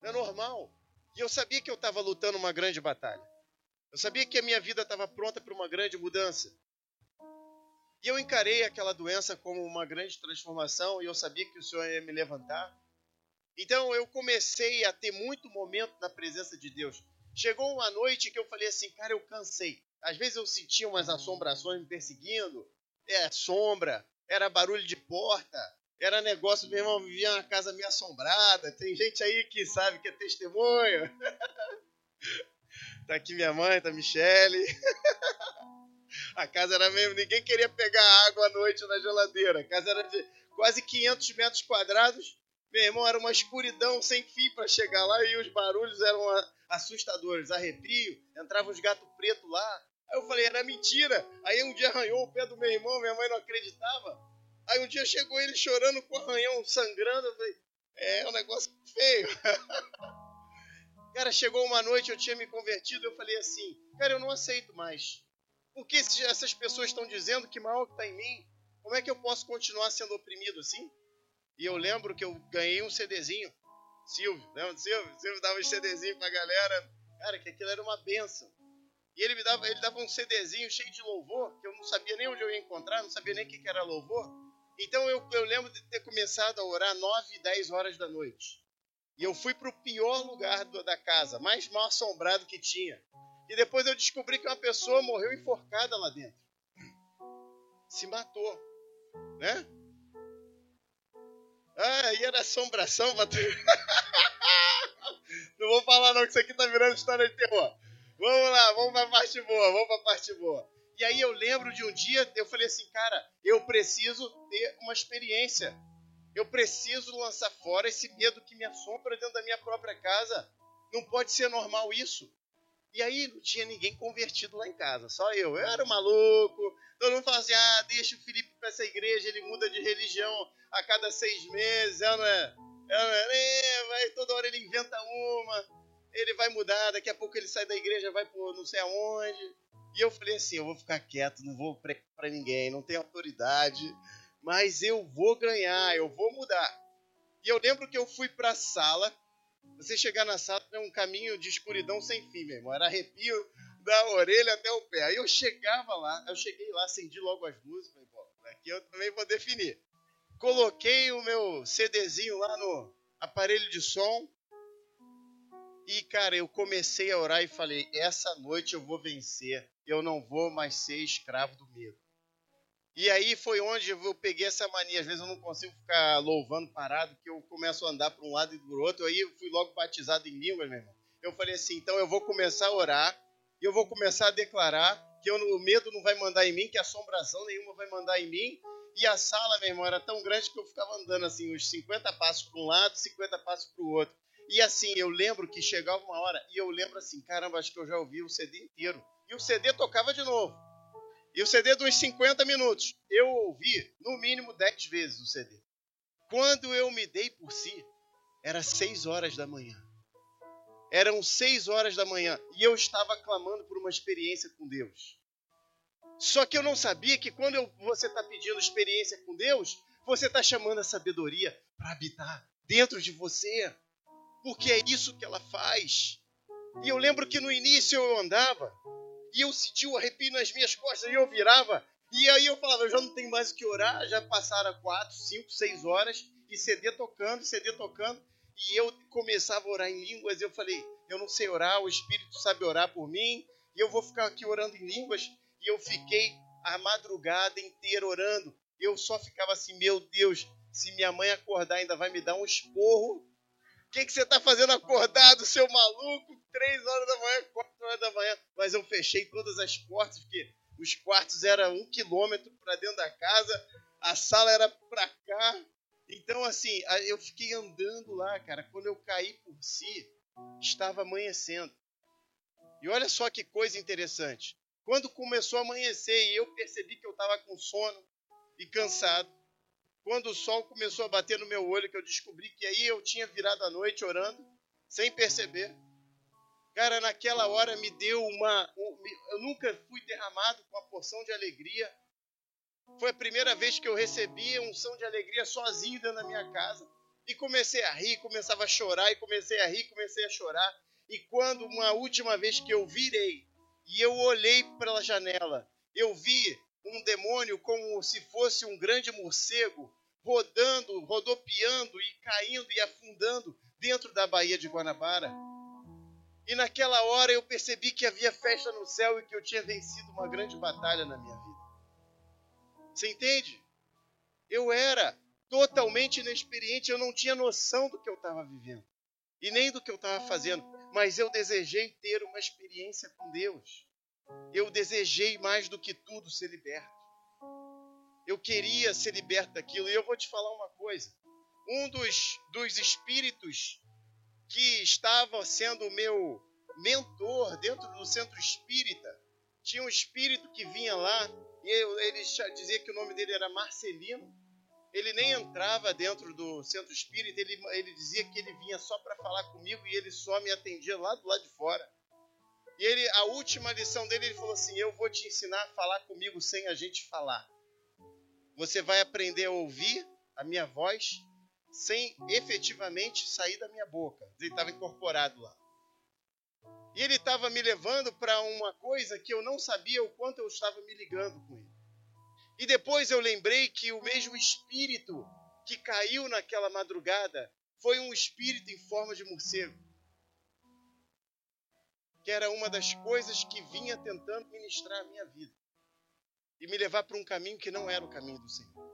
Não é normal. E eu sabia que eu estava lutando uma grande batalha. Eu sabia que a minha vida estava pronta para uma grande mudança. E eu encarei aquela doença como uma grande transformação e eu sabia que o Senhor ia me levantar. Então eu comecei a ter muito momento na presença de Deus. Chegou uma noite que eu falei assim, cara, eu cansei. Às vezes eu sentia umas assombrações me perseguindo. É, sombra, era barulho de porta, era negócio, meu irmão, vivia uma casa meio assombrada. Tem gente aí que sabe que é testemunho. [laughs] tá aqui minha mãe, tá Michele. [laughs] A casa era mesmo, ninguém queria pegar água à noite na geladeira. A casa era de quase 500 metros quadrados. Meu irmão, era uma escuridão sem fim para chegar lá e os barulhos eram assustadores. Arrepio, entravam os gatos pretos lá. Aí eu falei, era mentira. Aí um dia arranhou o pé do meu irmão, minha mãe não acreditava. Aí um dia chegou ele chorando com o arranhão sangrando. Eu falei, é um negócio feio. [laughs] cara, chegou uma noite, eu tinha me convertido. Eu falei assim, cara, eu não aceito mais. Porque essas pessoas estão dizendo que mal está em mim, como é que eu posso continuar sendo oprimido assim? E eu lembro que eu ganhei um CDzinho. Silvio, lembra do Silvio? Silvio dava um CDzinho pra galera. Cara, que aquilo era uma benção. E ele me dava, ele dava um CDzinho cheio de louvor, que eu não sabia nem onde eu ia encontrar, não sabia nem o que era louvor. Então eu, eu lembro de ter começado a orar 9 e 10 horas da noite. E eu fui para o pior lugar do, da casa, mais mal assombrado que tinha. E depois eu descobri que uma pessoa morreu enforcada lá dentro. Se matou. Né? Ah, e era assombração. [laughs] Não vou falar não, que isso aqui tá virando história de terror. Vamos lá, vamos pra parte boa, vamos pra parte boa. E aí eu lembro de um dia, eu falei assim, cara, eu preciso ter uma experiência. Eu preciso lançar fora esse medo que me assombra dentro da minha própria casa. Não pode ser normal isso. E aí não tinha ninguém convertido lá em casa, só eu. Eu era maluco. Todo mundo falava assim: ah, deixa o Felipe para essa igreja, ele muda de religião a cada seis meses. Ela não é. Ela não é, é vai, toda hora ele inventa uma. Ele vai mudar, daqui a pouco ele sai da igreja, vai por não sei aonde. E eu falei assim: eu vou ficar quieto, não vou pregar para ninguém, não tenho autoridade, mas eu vou ganhar, eu vou mudar. E eu lembro que eu fui para a sala. Você chegar na sala é um caminho de escuridão sem fim, meu irmão. Era arrepio da orelha até o pé. Aí eu chegava lá, eu cheguei lá, acendi logo as luzes, falei, bom, aqui eu também vou definir. Coloquei o meu CDzinho lá no aparelho de som. E, cara, eu comecei a orar e falei: essa noite eu vou vencer. Eu não vou mais ser escravo do medo. E aí foi onde eu peguei essa mania. Às vezes eu não consigo ficar louvando parado, que eu começo a andar para um lado e para o outro. Aí eu fui logo batizado em línguas, meu irmão. Eu falei assim: então eu vou começar a orar e eu vou começar a declarar que eu, o medo não vai mandar em mim, que assombração nenhuma vai mandar em mim. E a sala, meu irmão, era tão grande que eu ficava andando assim, uns 50 passos para um lado, 50 passos para o outro. E assim, eu lembro que chegava uma hora e eu lembro assim: caramba, acho que eu já ouvi o CD inteiro. E o CD tocava de novo. E o CD uns 50 minutos. Eu ouvi no mínimo 10 vezes o CD. Quando eu me dei por si, era 6 horas da manhã. Eram 6 horas da manhã e eu estava clamando por uma experiência com Deus. Só que eu não sabia que quando eu, você está pedindo experiência com Deus, você está chamando a sabedoria para habitar dentro de você. Porque é isso que ela faz. E eu lembro que no início eu andava e eu sentia o arrepio nas minhas costas, e eu virava, e aí eu falava, eu já não tenho mais o que orar, já passaram quatro, cinco, seis horas, e CD tocando, CD tocando, e eu começava a orar em línguas, eu falei, eu não sei orar, o Espírito sabe orar por mim, e eu vou ficar aqui orando em línguas, e eu fiquei a madrugada inteira orando, eu só ficava assim, meu Deus, se minha mãe acordar ainda vai me dar um esporro, que, que você está fazendo acordado, seu maluco? Três horas da manhã, quatro horas da manhã. Mas eu fechei todas as portas, porque os quartos eram um quilômetro para dentro da casa, a sala era para cá. Então, assim, eu fiquei andando lá, cara. Quando eu caí por si, estava amanhecendo. E olha só que coisa interessante. Quando começou a amanhecer e eu percebi que eu estava com sono e cansado, quando o sol começou a bater no meu olho, que eu descobri que aí eu tinha virado a noite orando, sem perceber. Cara, naquela hora me deu uma. Eu nunca fui derramado com uma porção de alegria. Foi a primeira vez que eu recebi um som de alegria sozinho dentro da minha casa. E comecei a rir, começava a chorar, e comecei a rir, comecei a chorar. E quando uma última vez que eu virei e eu olhei pela janela, eu vi um demônio como se fosse um grande morcego rodando, rodopiando e caindo e afundando dentro da Baía de Guanabara. E naquela hora eu percebi que havia festa no céu e que eu tinha vencido uma grande batalha na minha vida. Você entende? Eu era totalmente inexperiente, eu não tinha noção do que eu estava vivendo e nem do que eu estava fazendo, mas eu desejei ter uma experiência com Deus eu desejei mais do que tudo ser liberto. Eu queria ser liberto daquilo. E eu vou te falar uma coisa. Um dos, dos espíritos que estava sendo meu mentor dentro do centro espírita, tinha um espírito que vinha lá, e ele dizia que o nome dele era Marcelino. Ele nem entrava dentro do centro espírita, ele, ele dizia que ele vinha só para falar comigo e ele só me atendia lá do lado de fora. E ele, a última lição dele, ele falou assim: Eu vou te ensinar a falar comigo sem a gente falar. Você vai aprender a ouvir a minha voz sem efetivamente sair da minha boca. Ele estava incorporado lá. E ele estava me levando para uma coisa que eu não sabia o quanto eu estava me ligando com ele. E depois eu lembrei que o mesmo espírito que caiu naquela madrugada foi um espírito em forma de morcego que era uma das coisas que vinha tentando ministrar a minha vida e me levar para um caminho que não era o caminho do Senhor.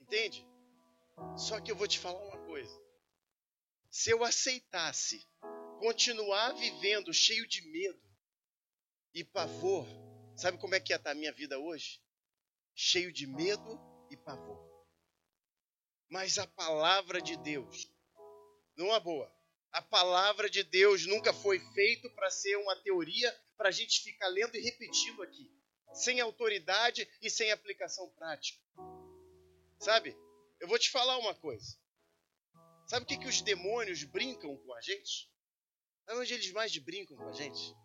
Entende? Só que eu vou te falar uma coisa. Se eu aceitasse continuar vivendo cheio de medo e pavor, sabe como é que ia estar a minha vida hoje? Cheio de medo e pavor. Mas a palavra de Deus, numa boa, a palavra de Deus nunca foi feito para ser uma teoria para a gente ficar lendo e repetindo aqui, sem autoridade e sem aplicação prática. Sabe? Eu vou te falar uma coisa. Sabe o que, que os demônios brincam com a gente? Sabe onde eles mais brincam com a gente?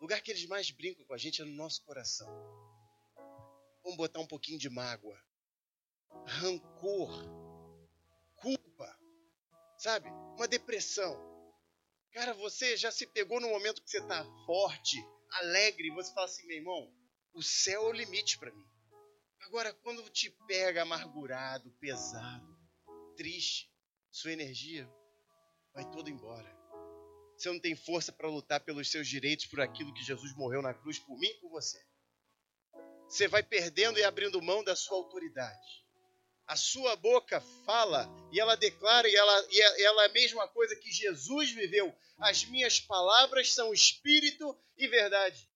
O lugar que eles mais brincam com a gente é no nosso coração. Vamos botar um pouquinho de mágoa, rancor, culpa, sabe? Uma depressão. Cara, você já se pegou no momento que você está forte, alegre, você fala assim, meu irmão, o céu é o limite para mim. Agora, quando te pega amargurado, pesado, triste, sua energia vai toda embora. Você não tem força para lutar pelos seus direitos, por aquilo que Jesus morreu na cruz por mim e por você. Você vai perdendo e abrindo mão da sua autoridade. A sua boca fala e ela declara, e ela, e ela é a mesma coisa que Jesus viveu. As minhas palavras são espírito e verdade.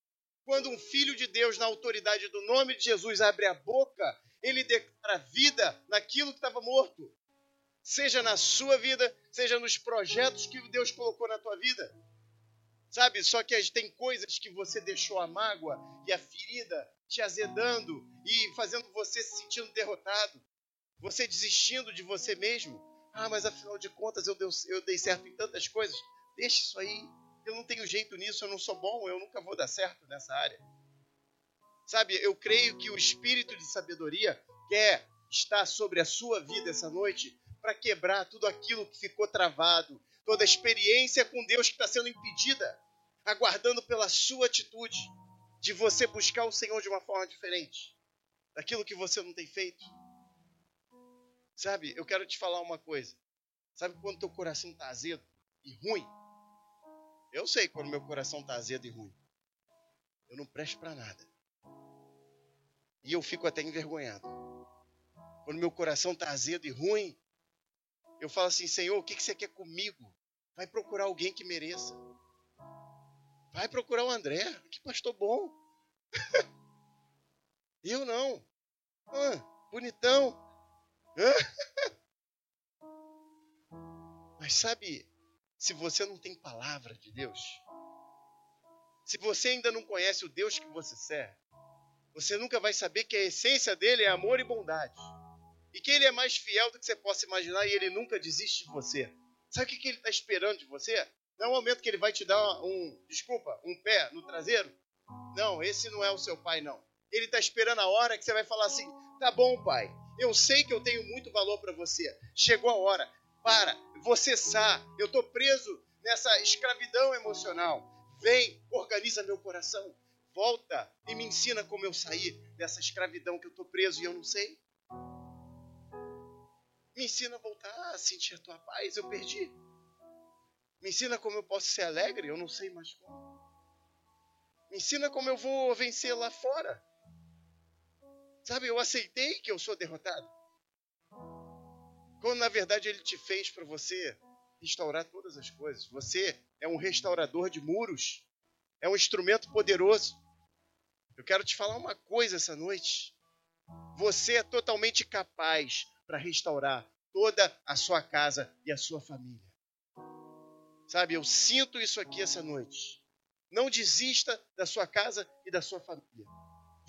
Quando um filho de Deus, na autoridade do nome de Jesus, abre a boca, ele declara vida naquilo que estava morto. Seja na sua vida, seja nos projetos que Deus colocou na tua vida. Sabe? Só que tem coisas que você deixou a mágoa e a ferida te azedando e fazendo você se sentindo derrotado. Você desistindo de você mesmo. Ah, mas afinal de contas eu, deu, eu dei certo em tantas coisas. Deixa isso aí. Eu não tenho jeito nisso, eu não sou bom, eu nunca vou dar certo nessa área. Sabe, eu creio que o espírito de sabedoria quer estar sobre a sua vida essa noite para quebrar tudo aquilo que ficou travado, toda a experiência com Deus que está sendo impedida, aguardando pela sua atitude de você buscar o Senhor de uma forma diferente, daquilo que você não tem feito. Sabe, eu quero te falar uma coisa. Sabe quando teu coração está azedo e ruim? Eu sei quando meu coração está azedo e ruim. Eu não presto para nada. E eu fico até envergonhado. Quando meu coração está azedo e ruim, eu falo assim: Senhor, o que, que você quer comigo? Vai procurar alguém que mereça. Vai procurar o André, que pastor bom. [laughs] eu não. Ah, bonitão. [laughs] Mas sabe, se você não tem palavra de Deus, se você ainda não conhece o Deus que você serve, você nunca vai saber que a essência dele é amor e bondade. E que ele é mais fiel do que você possa imaginar e ele nunca desiste de você. Sabe o que ele está esperando de você? Não é o momento que ele vai te dar um, desculpa, um pé no traseiro. Não, esse não é o seu pai, não. Ele está esperando a hora que você vai falar assim: tá bom, pai, eu sei que eu tenho muito valor para você. Chegou a hora, para, você sabe, eu estou preso nessa escravidão emocional. Vem, organiza meu coração. Volta e me ensina como eu sair dessa escravidão que eu estou preso e eu não sei. Me ensina a voltar a sentir a tua paz, eu perdi. Me ensina como eu posso ser alegre, eu não sei mais como. Me ensina como eu vou vencer lá fora. Sabe, eu aceitei que eu sou derrotado. Quando na verdade ele te fez para você restaurar todas as coisas. Você é um restaurador de muros. É um instrumento poderoso. Eu quero te falar uma coisa essa noite. Você é totalmente capaz para restaurar toda a sua casa e a sua família. Sabe, eu sinto isso aqui essa noite. Não desista da sua casa e da sua família.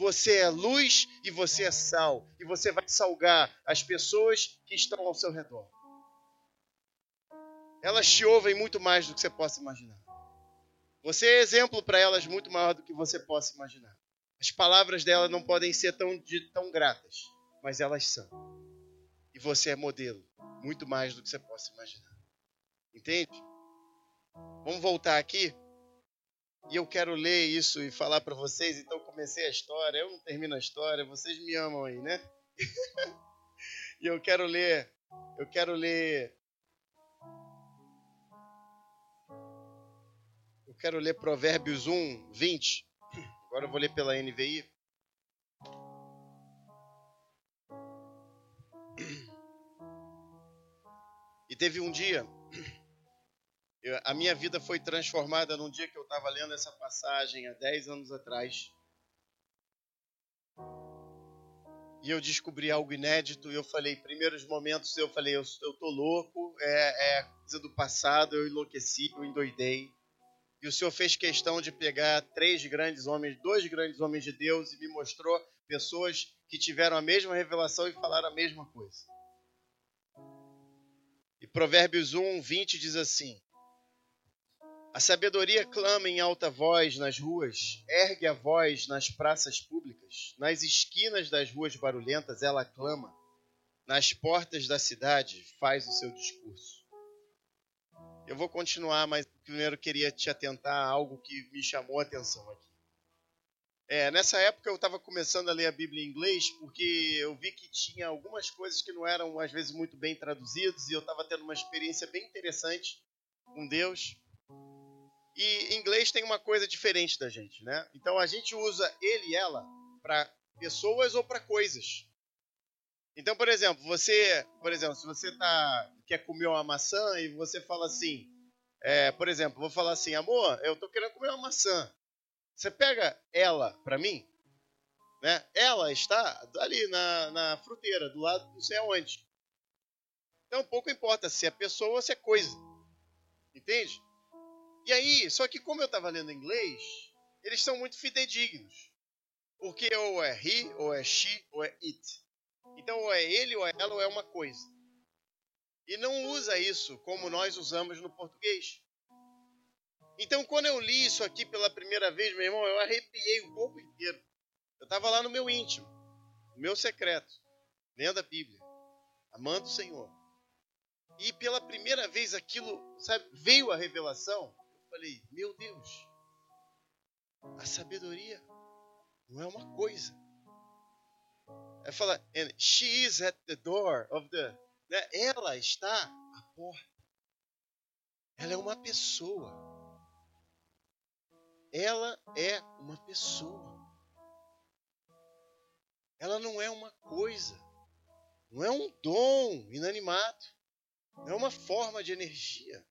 Você é luz e você é sal. E você vai salgar as pessoas que estão ao seu redor. Elas te ouvem muito mais do que você possa imaginar. Você é exemplo para elas muito maior do que você possa imaginar. As palavras delas não podem ser tão, tão gratas, mas elas são. E você é modelo, muito mais do que você possa imaginar. Entende? Vamos voltar aqui e eu quero ler isso e falar para vocês. Então comecei a história, eu não termino a história, vocês me amam aí, né? e eu quero ler, eu quero ler Eu quero ler Provérbios 1, 20. Agora eu vou ler pela NVI. E teve um dia eu, a minha vida foi transformada num dia que eu estava lendo essa passagem há 10 anos atrás. E eu descobri algo inédito e eu falei, primeiros momentos eu falei, eu, eu tô louco, é, é coisa do passado, eu enlouqueci, eu endoidei. E o Senhor fez questão de pegar três grandes homens, dois grandes homens de Deus e me mostrou pessoas que tiveram a mesma revelação e falaram a mesma coisa. E Provérbios 1, 20 diz assim: A sabedoria clama em alta voz nas ruas, ergue a voz nas praças públicas, nas esquinas das ruas barulhentas ela clama, nas portas da cidade faz o seu discurso. Eu vou continuar, mas primeiro queria te atentar a algo que me chamou a atenção aqui. É, nessa época eu estava começando a ler a Bíblia em inglês porque eu vi que tinha algumas coisas que não eram às vezes muito bem traduzidas e eu estava tendo uma experiência bem interessante com Deus. E inglês tem uma coisa diferente da gente, né? Então a gente usa ele e ela para pessoas ou para coisas. Então, por exemplo, você, por exemplo, se você tá quer comer uma maçã e você fala assim, é, por exemplo, vou falar assim, amor, eu tô querendo comer uma maçã. Você pega ela para mim, né? Ela está ali na, na fruteira, do lado não sei aonde. Então pouco importa se é pessoa ou se é coisa. Entende? E aí, só que como eu estava lendo inglês, eles são muito fidedignos. Porque ou é he, ou é she, ou é it. Então, ou é ele, ou é ela, ou é uma coisa. E não usa isso como nós usamos no português. Então, quando eu li isso aqui pela primeira vez, meu irmão, eu arrepiei o corpo inteiro. Eu estava lá no meu íntimo, no meu secreto, lendo a Bíblia, amando o Senhor. E pela primeira vez aquilo, sabe, veio a revelação falei, meu Deus, a sabedoria não é uma coisa. Ela fala, and she is at the door of the. Né? Ela está à porta. Ela é uma pessoa. Ela é uma pessoa. Ela não é uma coisa. Não é um dom inanimado. Não é uma forma de energia.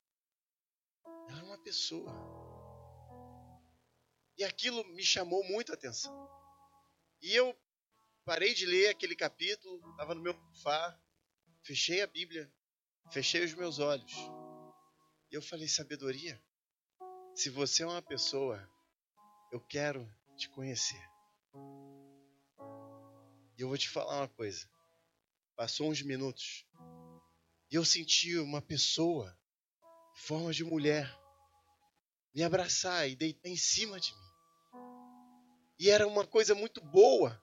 Pessoa. E aquilo me chamou muito a atenção. E eu parei de ler aquele capítulo, estava no meu sofá, fechei a Bíblia, fechei os meus olhos. E eu falei: sabedoria, se você é uma pessoa, eu quero te conhecer. E eu vou te falar uma coisa. Passou uns minutos e eu senti uma pessoa, forma de mulher, me abraçar e deitar em cima de mim. E era uma coisa muito boa.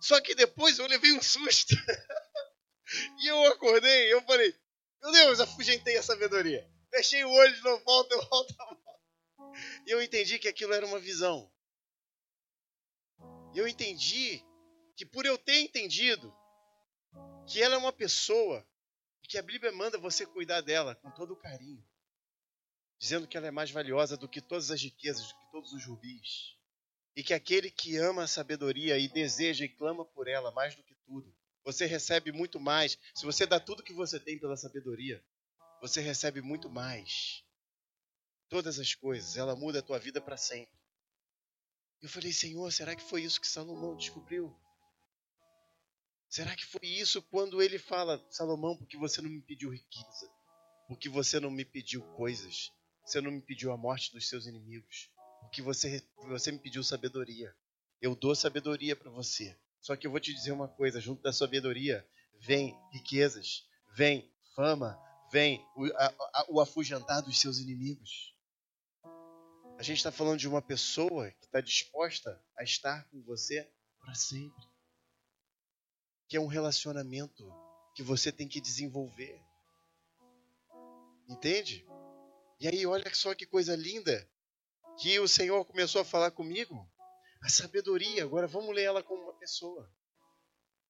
Só que depois eu levei um susto. [laughs] e eu acordei, eu falei, meu Deus, afugentei a sabedoria. Fechei o olho novo, volta, volta, volta. E eu entendi que aquilo era uma visão. E eu entendi que por eu ter entendido que ela é uma pessoa, que a Bíblia manda você cuidar dela com todo o carinho dizendo que ela é mais valiosa do que todas as riquezas, do que todos os rubis. E que aquele que ama a sabedoria e deseja e clama por ela mais do que tudo, você recebe muito mais. Se você dá tudo que você tem pela sabedoria, você recebe muito mais. Todas as coisas, ela muda a tua vida para sempre. Eu falei, Senhor, será que foi isso que Salomão descobriu? Será que foi isso quando ele fala, Salomão, porque você não me pediu riqueza, porque você não me pediu coisas, você não me pediu a morte dos seus inimigos, porque você, você me pediu sabedoria. Eu dou sabedoria para você. Só que eu vou te dizer uma coisa: junto da sabedoria vem riquezas, vem fama, vem o, a, a, o afugentar dos seus inimigos. A gente está falando de uma pessoa que está disposta a estar com você para sempre. Que é um relacionamento que você tem que desenvolver. Entende? E aí, olha só que coisa linda que o Senhor começou a falar comigo. A sabedoria, agora vamos ler ela como uma pessoa.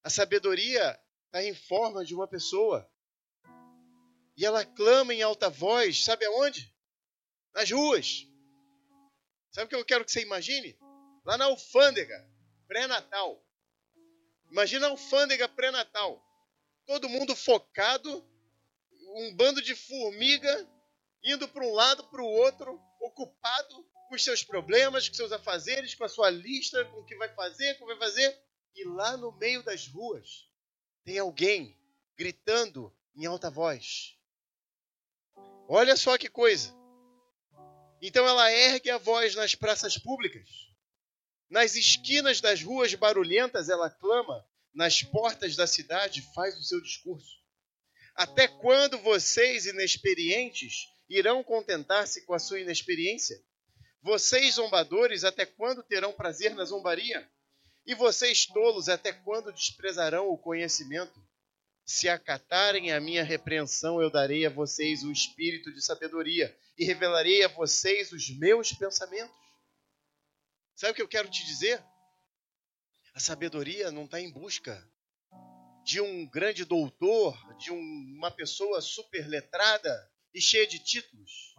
A sabedoria está em forma de uma pessoa. E ela clama em alta voz, sabe aonde? Nas ruas. Sabe o que eu quero que você imagine? Lá na alfândega, pré-natal. Imagina a alfândega pré-natal. Todo mundo focado, um bando de formiga indo para um lado, para o outro, ocupado com os seus problemas, com seus afazeres, com a sua lista, com o que vai fazer, como vai fazer. E lá no meio das ruas tem alguém gritando em alta voz. Olha só que coisa. Então ela ergue a voz nas praças públicas. Nas esquinas das ruas barulhentas ela clama, nas portas da cidade faz o seu discurso. Até quando vocês inexperientes irão contentar-se com a sua inexperiência? Vocês, zombadores, até quando terão prazer na zombaria? E vocês, tolos, até quando desprezarão o conhecimento? Se acatarem a minha repreensão, eu darei a vocês o espírito de sabedoria e revelarei a vocês os meus pensamentos. Sabe o que eu quero te dizer? A sabedoria não está em busca de um grande doutor, de um, uma pessoa super letrada e cheia de títulos.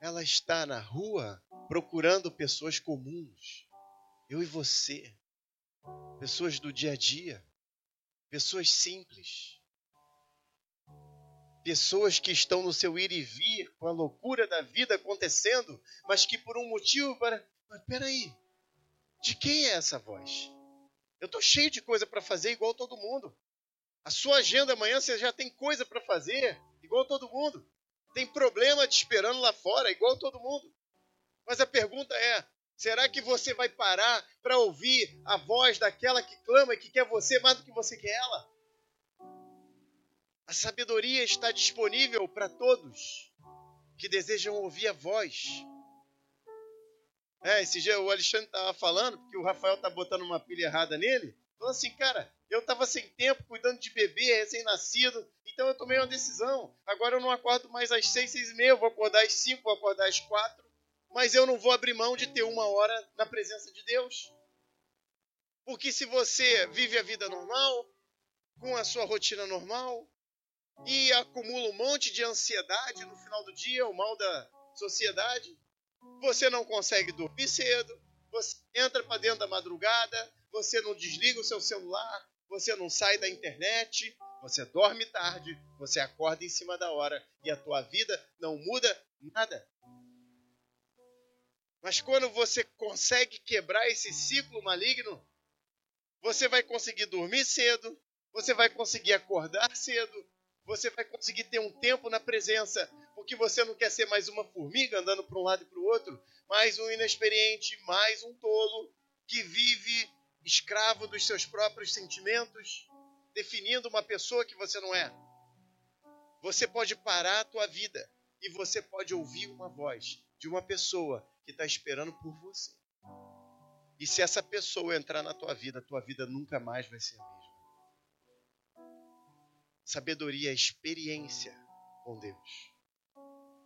Ela está na rua procurando pessoas comuns, eu e você, pessoas do dia a dia, pessoas simples, pessoas que estão no seu ir e vir com a loucura da vida acontecendo, mas que por um motivo para, mas peraí, de quem é essa voz? Eu estou cheio de coisa para fazer igual todo mundo. A sua agenda amanhã você já tem coisa para fazer igual todo mundo. Tem problema te esperando lá fora igual todo mundo. Mas a pergunta é: será que você vai parar para ouvir a voz daquela que clama e que quer você mais do que você quer ela? A sabedoria está disponível para todos que desejam ouvir a voz. É, esse dia o Alexandre estava falando, porque o Rafael está botando uma pilha errada nele. Falou assim, cara, eu estava sem tempo, cuidando de bebê, recém-nascido, então eu tomei uma decisão. Agora eu não acordo mais às seis, seis e meia, eu vou acordar às cinco, vou acordar às quatro, mas eu não vou abrir mão de ter uma hora na presença de Deus. Porque se você vive a vida normal, com a sua rotina normal, e acumula um monte de ansiedade no final do dia, o mal da sociedade, você não consegue dormir cedo, você entra para dentro da madrugada, você não desliga o seu celular, você não sai da internet, você dorme tarde, você acorda em cima da hora e a tua vida não muda nada. Mas quando você consegue quebrar esse ciclo maligno, você vai conseguir dormir cedo, você vai conseguir acordar cedo, você vai conseguir ter um tempo na presença, porque você não quer ser mais uma formiga andando para um lado e para o outro, mais um inexperiente, mais um tolo que vive escravo dos seus próprios sentimentos, definindo uma pessoa que você não é. Você pode parar a tua vida e você pode ouvir uma voz de uma pessoa que está esperando por você. E se essa pessoa entrar na tua vida, a tua vida nunca mais vai ser a mesma. Sabedoria é experiência com Deus.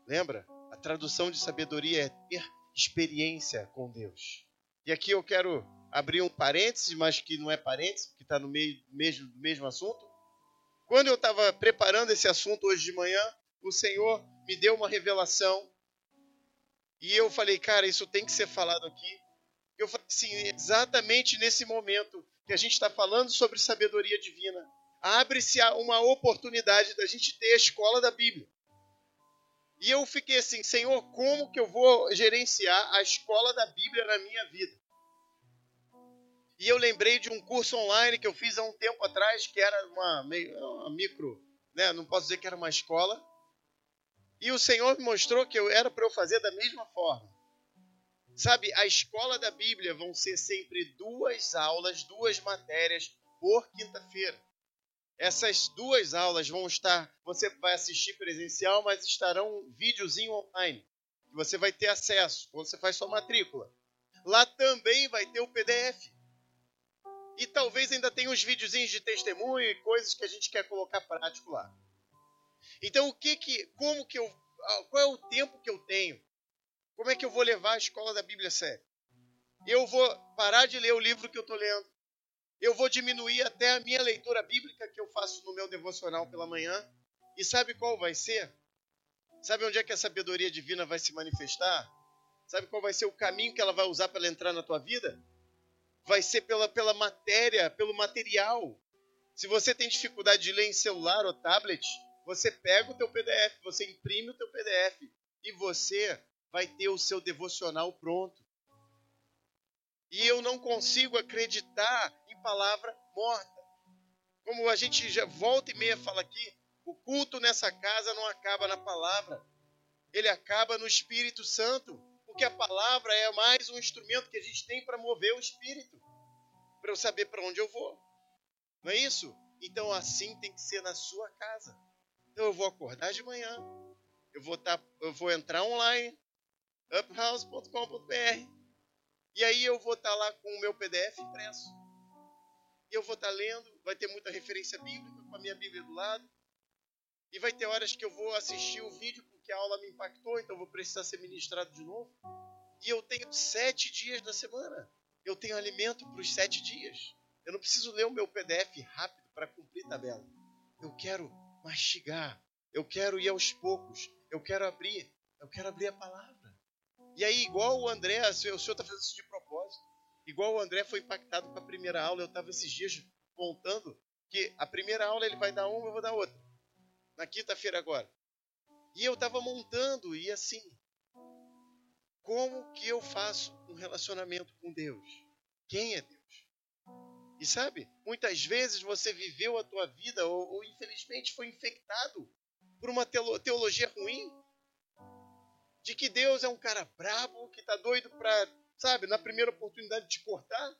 Lembra? A tradução de sabedoria é ter experiência com Deus. E aqui eu quero abrir um parênteses, mas que não é parênteses, que está no meio mesmo, mesmo assunto. Quando eu estava preparando esse assunto hoje de manhã, o Senhor me deu uma revelação e eu falei, cara, isso tem que ser falado aqui. Eu falei assim, exatamente nesse momento que a gente está falando sobre sabedoria divina, abre-se uma oportunidade da gente ter a escola da Bíblia. E eu fiquei assim, Senhor, como que eu vou gerenciar a escola da Bíblia na minha vida? E eu lembrei de um curso online que eu fiz há um tempo atrás, que era uma, uma micro, né? não posso dizer que era uma escola. E o Senhor me mostrou que eu era para eu fazer da mesma forma. Sabe, a escola da Bíblia vão ser sempre duas aulas, duas matérias por quinta-feira. Essas duas aulas vão estar, você vai assistir presencial, mas estarão um videozinho online, que você vai ter acesso quando você faz sua matrícula. Lá também vai ter o PDF. E talvez ainda tenha uns videozinhos de testemunho e coisas que a gente quer colocar prático lá. Então, o que que, como que eu, qual é o tempo que eu tenho? Como é que eu vou levar a escola da Bíblia a sério? Eu vou parar de ler o livro que eu estou lendo eu vou diminuir até a minha leitura bíblica que eu faço no meu devocional pela manhã. E sabe qual vai ser? Sabe onde é que a sabedoria divina vai se manifestar? Sabe qual vai ser o caminho que ela vai usar para entrar na tua vida? Vai ser pela, pela matéria, pelo material. Se você tem dificuldade de ler em celular ou tablet, você pega o teu PDF, você imprime o teu PDF e você vai ter o seu devocional pronto. E eu não consigo acreditar palavra morta. Como a gente já volta e meia fala aqui, o culto nessa casa não acaba na palavra, ele acaba no Espírito Santo, porque a palavra é mais um instrumento que a gente tem para mover o Espírito, para eu saber para onde eu vou. Não é isso? Então assim tem que ser na sua casa. Então eu vou acordar de manhã, eu vou, tá, eu vou entrar online, uphouse.com.br, e aí eu vou estar tá lá com o meu PDF impresso. E eu vou estar tá lendo, vai ter muita referência bíblica com a minha Bíblia do lado. E vai ter horas que eu vou assistir o vídeo porque a aula me impactou, então vou precisar ser ministrado de novo. E eu tenho sete dias da semana. Eu tenho alimento para os sete dias. Eu não preciso ler o meu PDF rápido para cumprir tabela. Eu quero mastigar. Eu quero ir aos poucos. Eu quero abrir. Eu quero abrir a palavra. E aí, igual o André, o senhor está fazendo isso de propósito. Igual o André foi impactado com a primeira aula, eu estava esses dias contando que a primeira aula ele vai dar uma, eu vou dar outra. Na quinta-feira agora. E eu estava montando, e assim, como que eu faço um relacionamento com Deus? Quem é Deus? E sabe, muitas vezes você viveu a tua vida ou, ou infelizmente foi infectado por uma teologia ruim de que Deus é um cara brabo, que está doido para, sabe, na primeira oportunidade te cortar.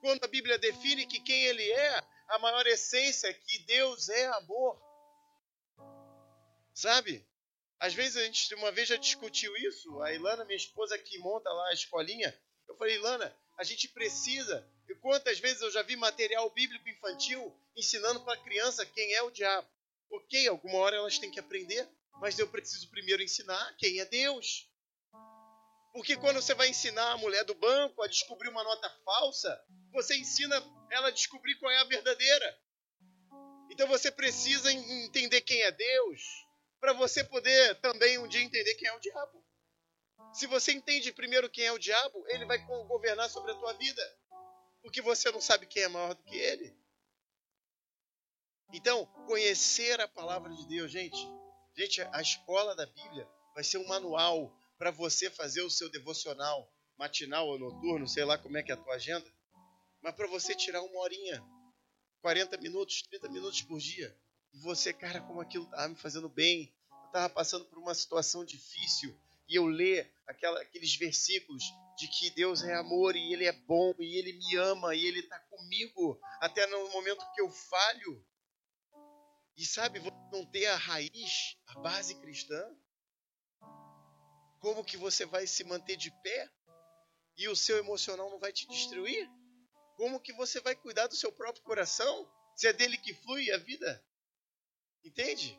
Quando a Bíblia define que quem ele é, a maior essência é que Deus é amor. Sabe? Às vezes a gente uma vez já discutiu isso, a Ilana, minha esposa que monta lá a escolinha, eu falei, Ilana, a gente precisa. E quantas vezes eu já vi material bíblico infantil ensinando para a criança quem é o diabo? Ok, alguma hora elas têm que aprender, mas eu preciso primeiro ensinar quem é Deus. Porque quando você vai ensinar a mulher do banco a descobrir uma nota falsa, você ensina ela a descobrir qual é a verdadeira. Então você precisa entender quem é Deus, para você poder também um dia entender quem é o diabo. Se você entende primeiro quem é o diabo, ele vai governar sobre a tua vida. Porque você não sabe quem é maior do que ele. Então, conhecer a palavra de Deus, gente. Gente, a escola da Bíblia vai ser um manual para você fazer o seu devocional matinal ou noturno, sei lá como é que é a tua agenda. Mas para você tirar uma horinha, 40 minutos, 30 minutos por dia, e você, cara, como aquilo estava me fazendo bem, eu estava passando por uma situação difícil, e eu ler aquela, aqueles versículos de que Deus é amor e Ele é bom e Ele me ama e Ele está comigo até no momento que eu falho. E sabe, você não ter a raiz, a base cristã, como que você vai se manter de pé e o seu emocional não vai te destruir? Como que você vai cuidar do seu próprio coração se é dele que flui a vida? Entende?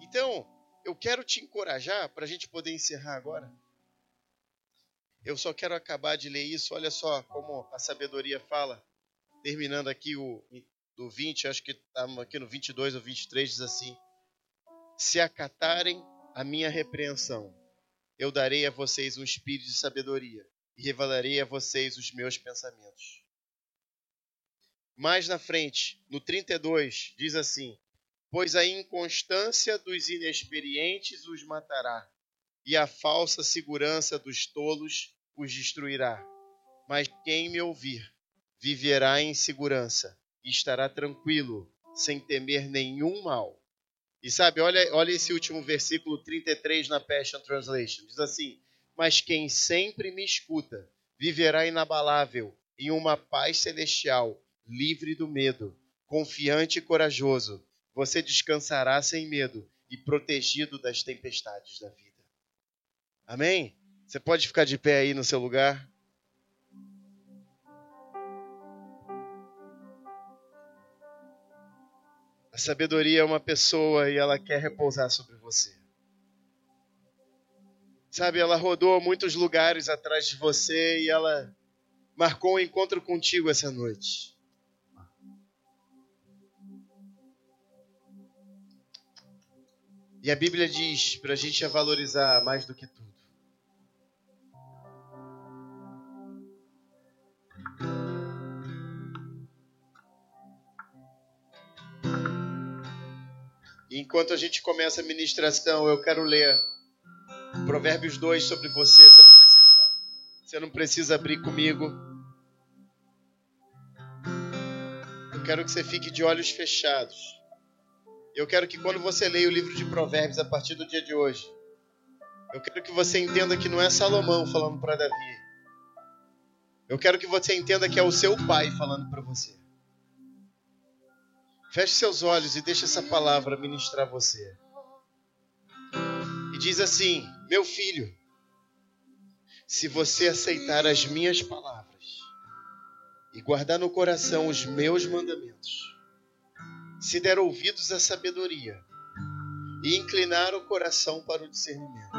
Então, eu quero te encorajar para a gente poder encerrar agora. Eu só quero acabar de ler isso. Olha só como a sabedoria fala, terminando aqui o do 20, acho que estamos aqui no 22 ou 23, diz assim: Se acatarem a minha repreensão, eu darei a vocês um espírito de sabedoria e revelarei a vocês os meus pensamentos. Mais na frente, no 32, diz assim: pois a inconstância dos inexperientes os matará, e a falsa segurança dos tolos os destruirá. Mas quem me ouvir viverá em segurança e estará tranquilo, sem temer nenhum mal. E sabe, olha, olha esse último versículo 33 na Passion Translation. Diz assim: Mas quem sempre me escuta viverá inabalável em uma paz celestial, livre do medo, confiante e corajoso, você descansará sem medo e protegido das tempestades da vida. Amém? Você pode ficar de pé aí no seu lugar? A sabedoria é uma pessoa e ela quer repousar sobre você. Sabe, ela rodou muitos lugares atrás de você e ela marcou um encontro contigo essa noite. E a Bíblia diz para a gente valorizar mais do que tudo. E enquanto a gente começa a ministração, eu quero ler Provérbios 2 sobre você. Você não precisa, você não precisa abrir comigo. Eu quero que você fique de olhos fechados. Eu quero que quando você leia o livro de Provérbios a partir do dia de hoje, eu quero que você entenda que não é Salomão falando para Davi. Eu quero que você entenda que é o seu pai falando para você. Feche seus olhos e deixe essa palavra ministrar você. E diz assim: Meu filho, se você aceitar as minhas palavras e guardar no coração os meus mandamentos, se der ouvidos à sabedoria e inclinar o coração para o discernimento,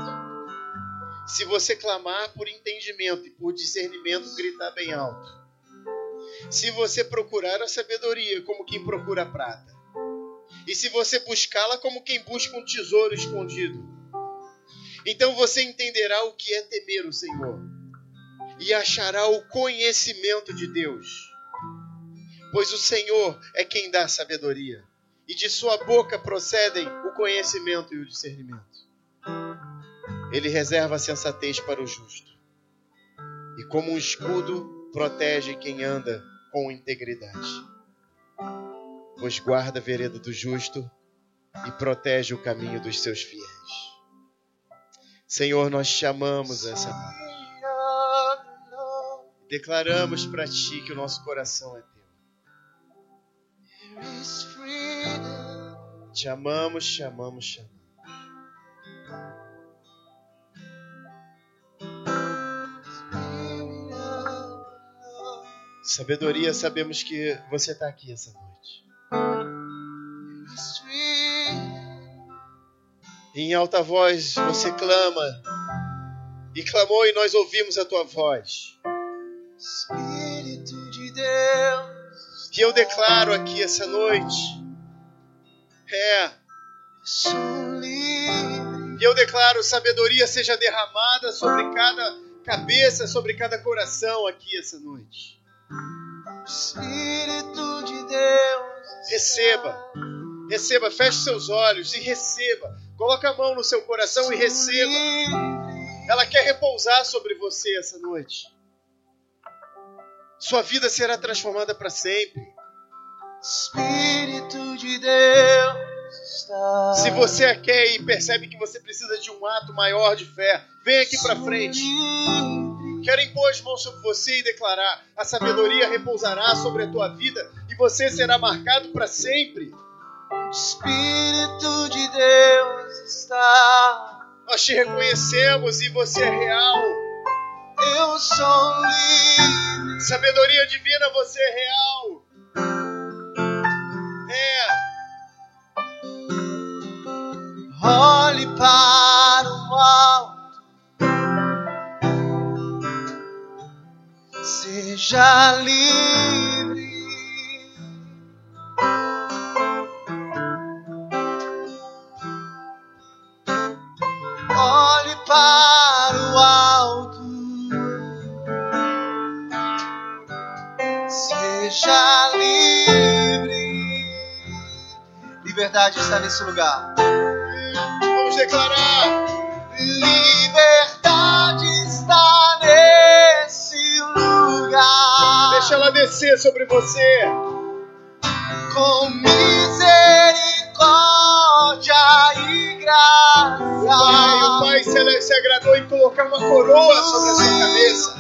se você clamar por entendimento e por discernimento, gritar bem alto, se você procurar a sabedoria como quem procura prata, e se você buscá-la como quem busca um tesouro escondido, então você entenderá o que é temer o Senhor. E achará o conhecimento de Deus. Pois o Senhor é quem dá sabedoria, e de sua boca procedem o conhecimento e o discernimento. Ele reserva a sensatez para o justo, e como um escudo protege quem anda com integridade. Pois guarda a vereda do justo e protege o caminho dos seus fiéis. Senhor, nós te amamos essa noite. Declaramos para ti que o nosso coração é teu. Te amamos, te amamos, te amamos. Sabedoria, sabemos que você está aqui essa noite. E em alta voz você clama. E clamou e nós ouvimos a tua voz. Espírito de Deus. Que eu declaro aqui essa noite. É. Sou livre. E eu declaro sabedoria seja derramada sobre cada cabeça, sobre cada coração aqui essa noite. Espírito de Deus. Receba. Receba, feche seus olhos e receba. Coloca a mão no seu coração e receba. Ela quer repousar sobre você essa noite. Sua vida será transformada para sempre. Espírito de Deus está. Se você a quer e percebe que você precisa de um ato maior de fé, vem aqui para frente. Quero impor as mãos sobre você e declarar: a sabedoria repousará sobre a tua vida e você será marcado para sempre. Espírito de Deus está. Nós te reconhecemos e você é real. Eu sou livre. Sabedoria divina, você é real. É. Olhe para o alto. Seja livre. Seja livre. Liberdade está nesse lugar. Vamos declarar. Liberdade está nesse lugar. Deixa ela descer sobre você. Com misericórdia e graça. O Pai, o Pai se, se agradou em colocar uma coroa sobre a sua cabeça.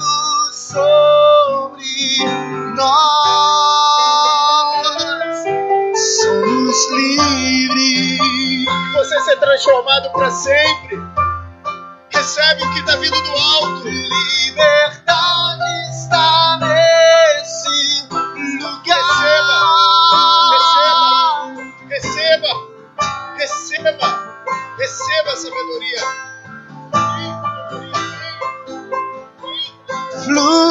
Sobre nós. Somos livres. Você ser transformado para sempre. Recebe o que está vindo do alto. Liberdade está nesse lugar. Receba, receba, receba a sabedoria. fluindo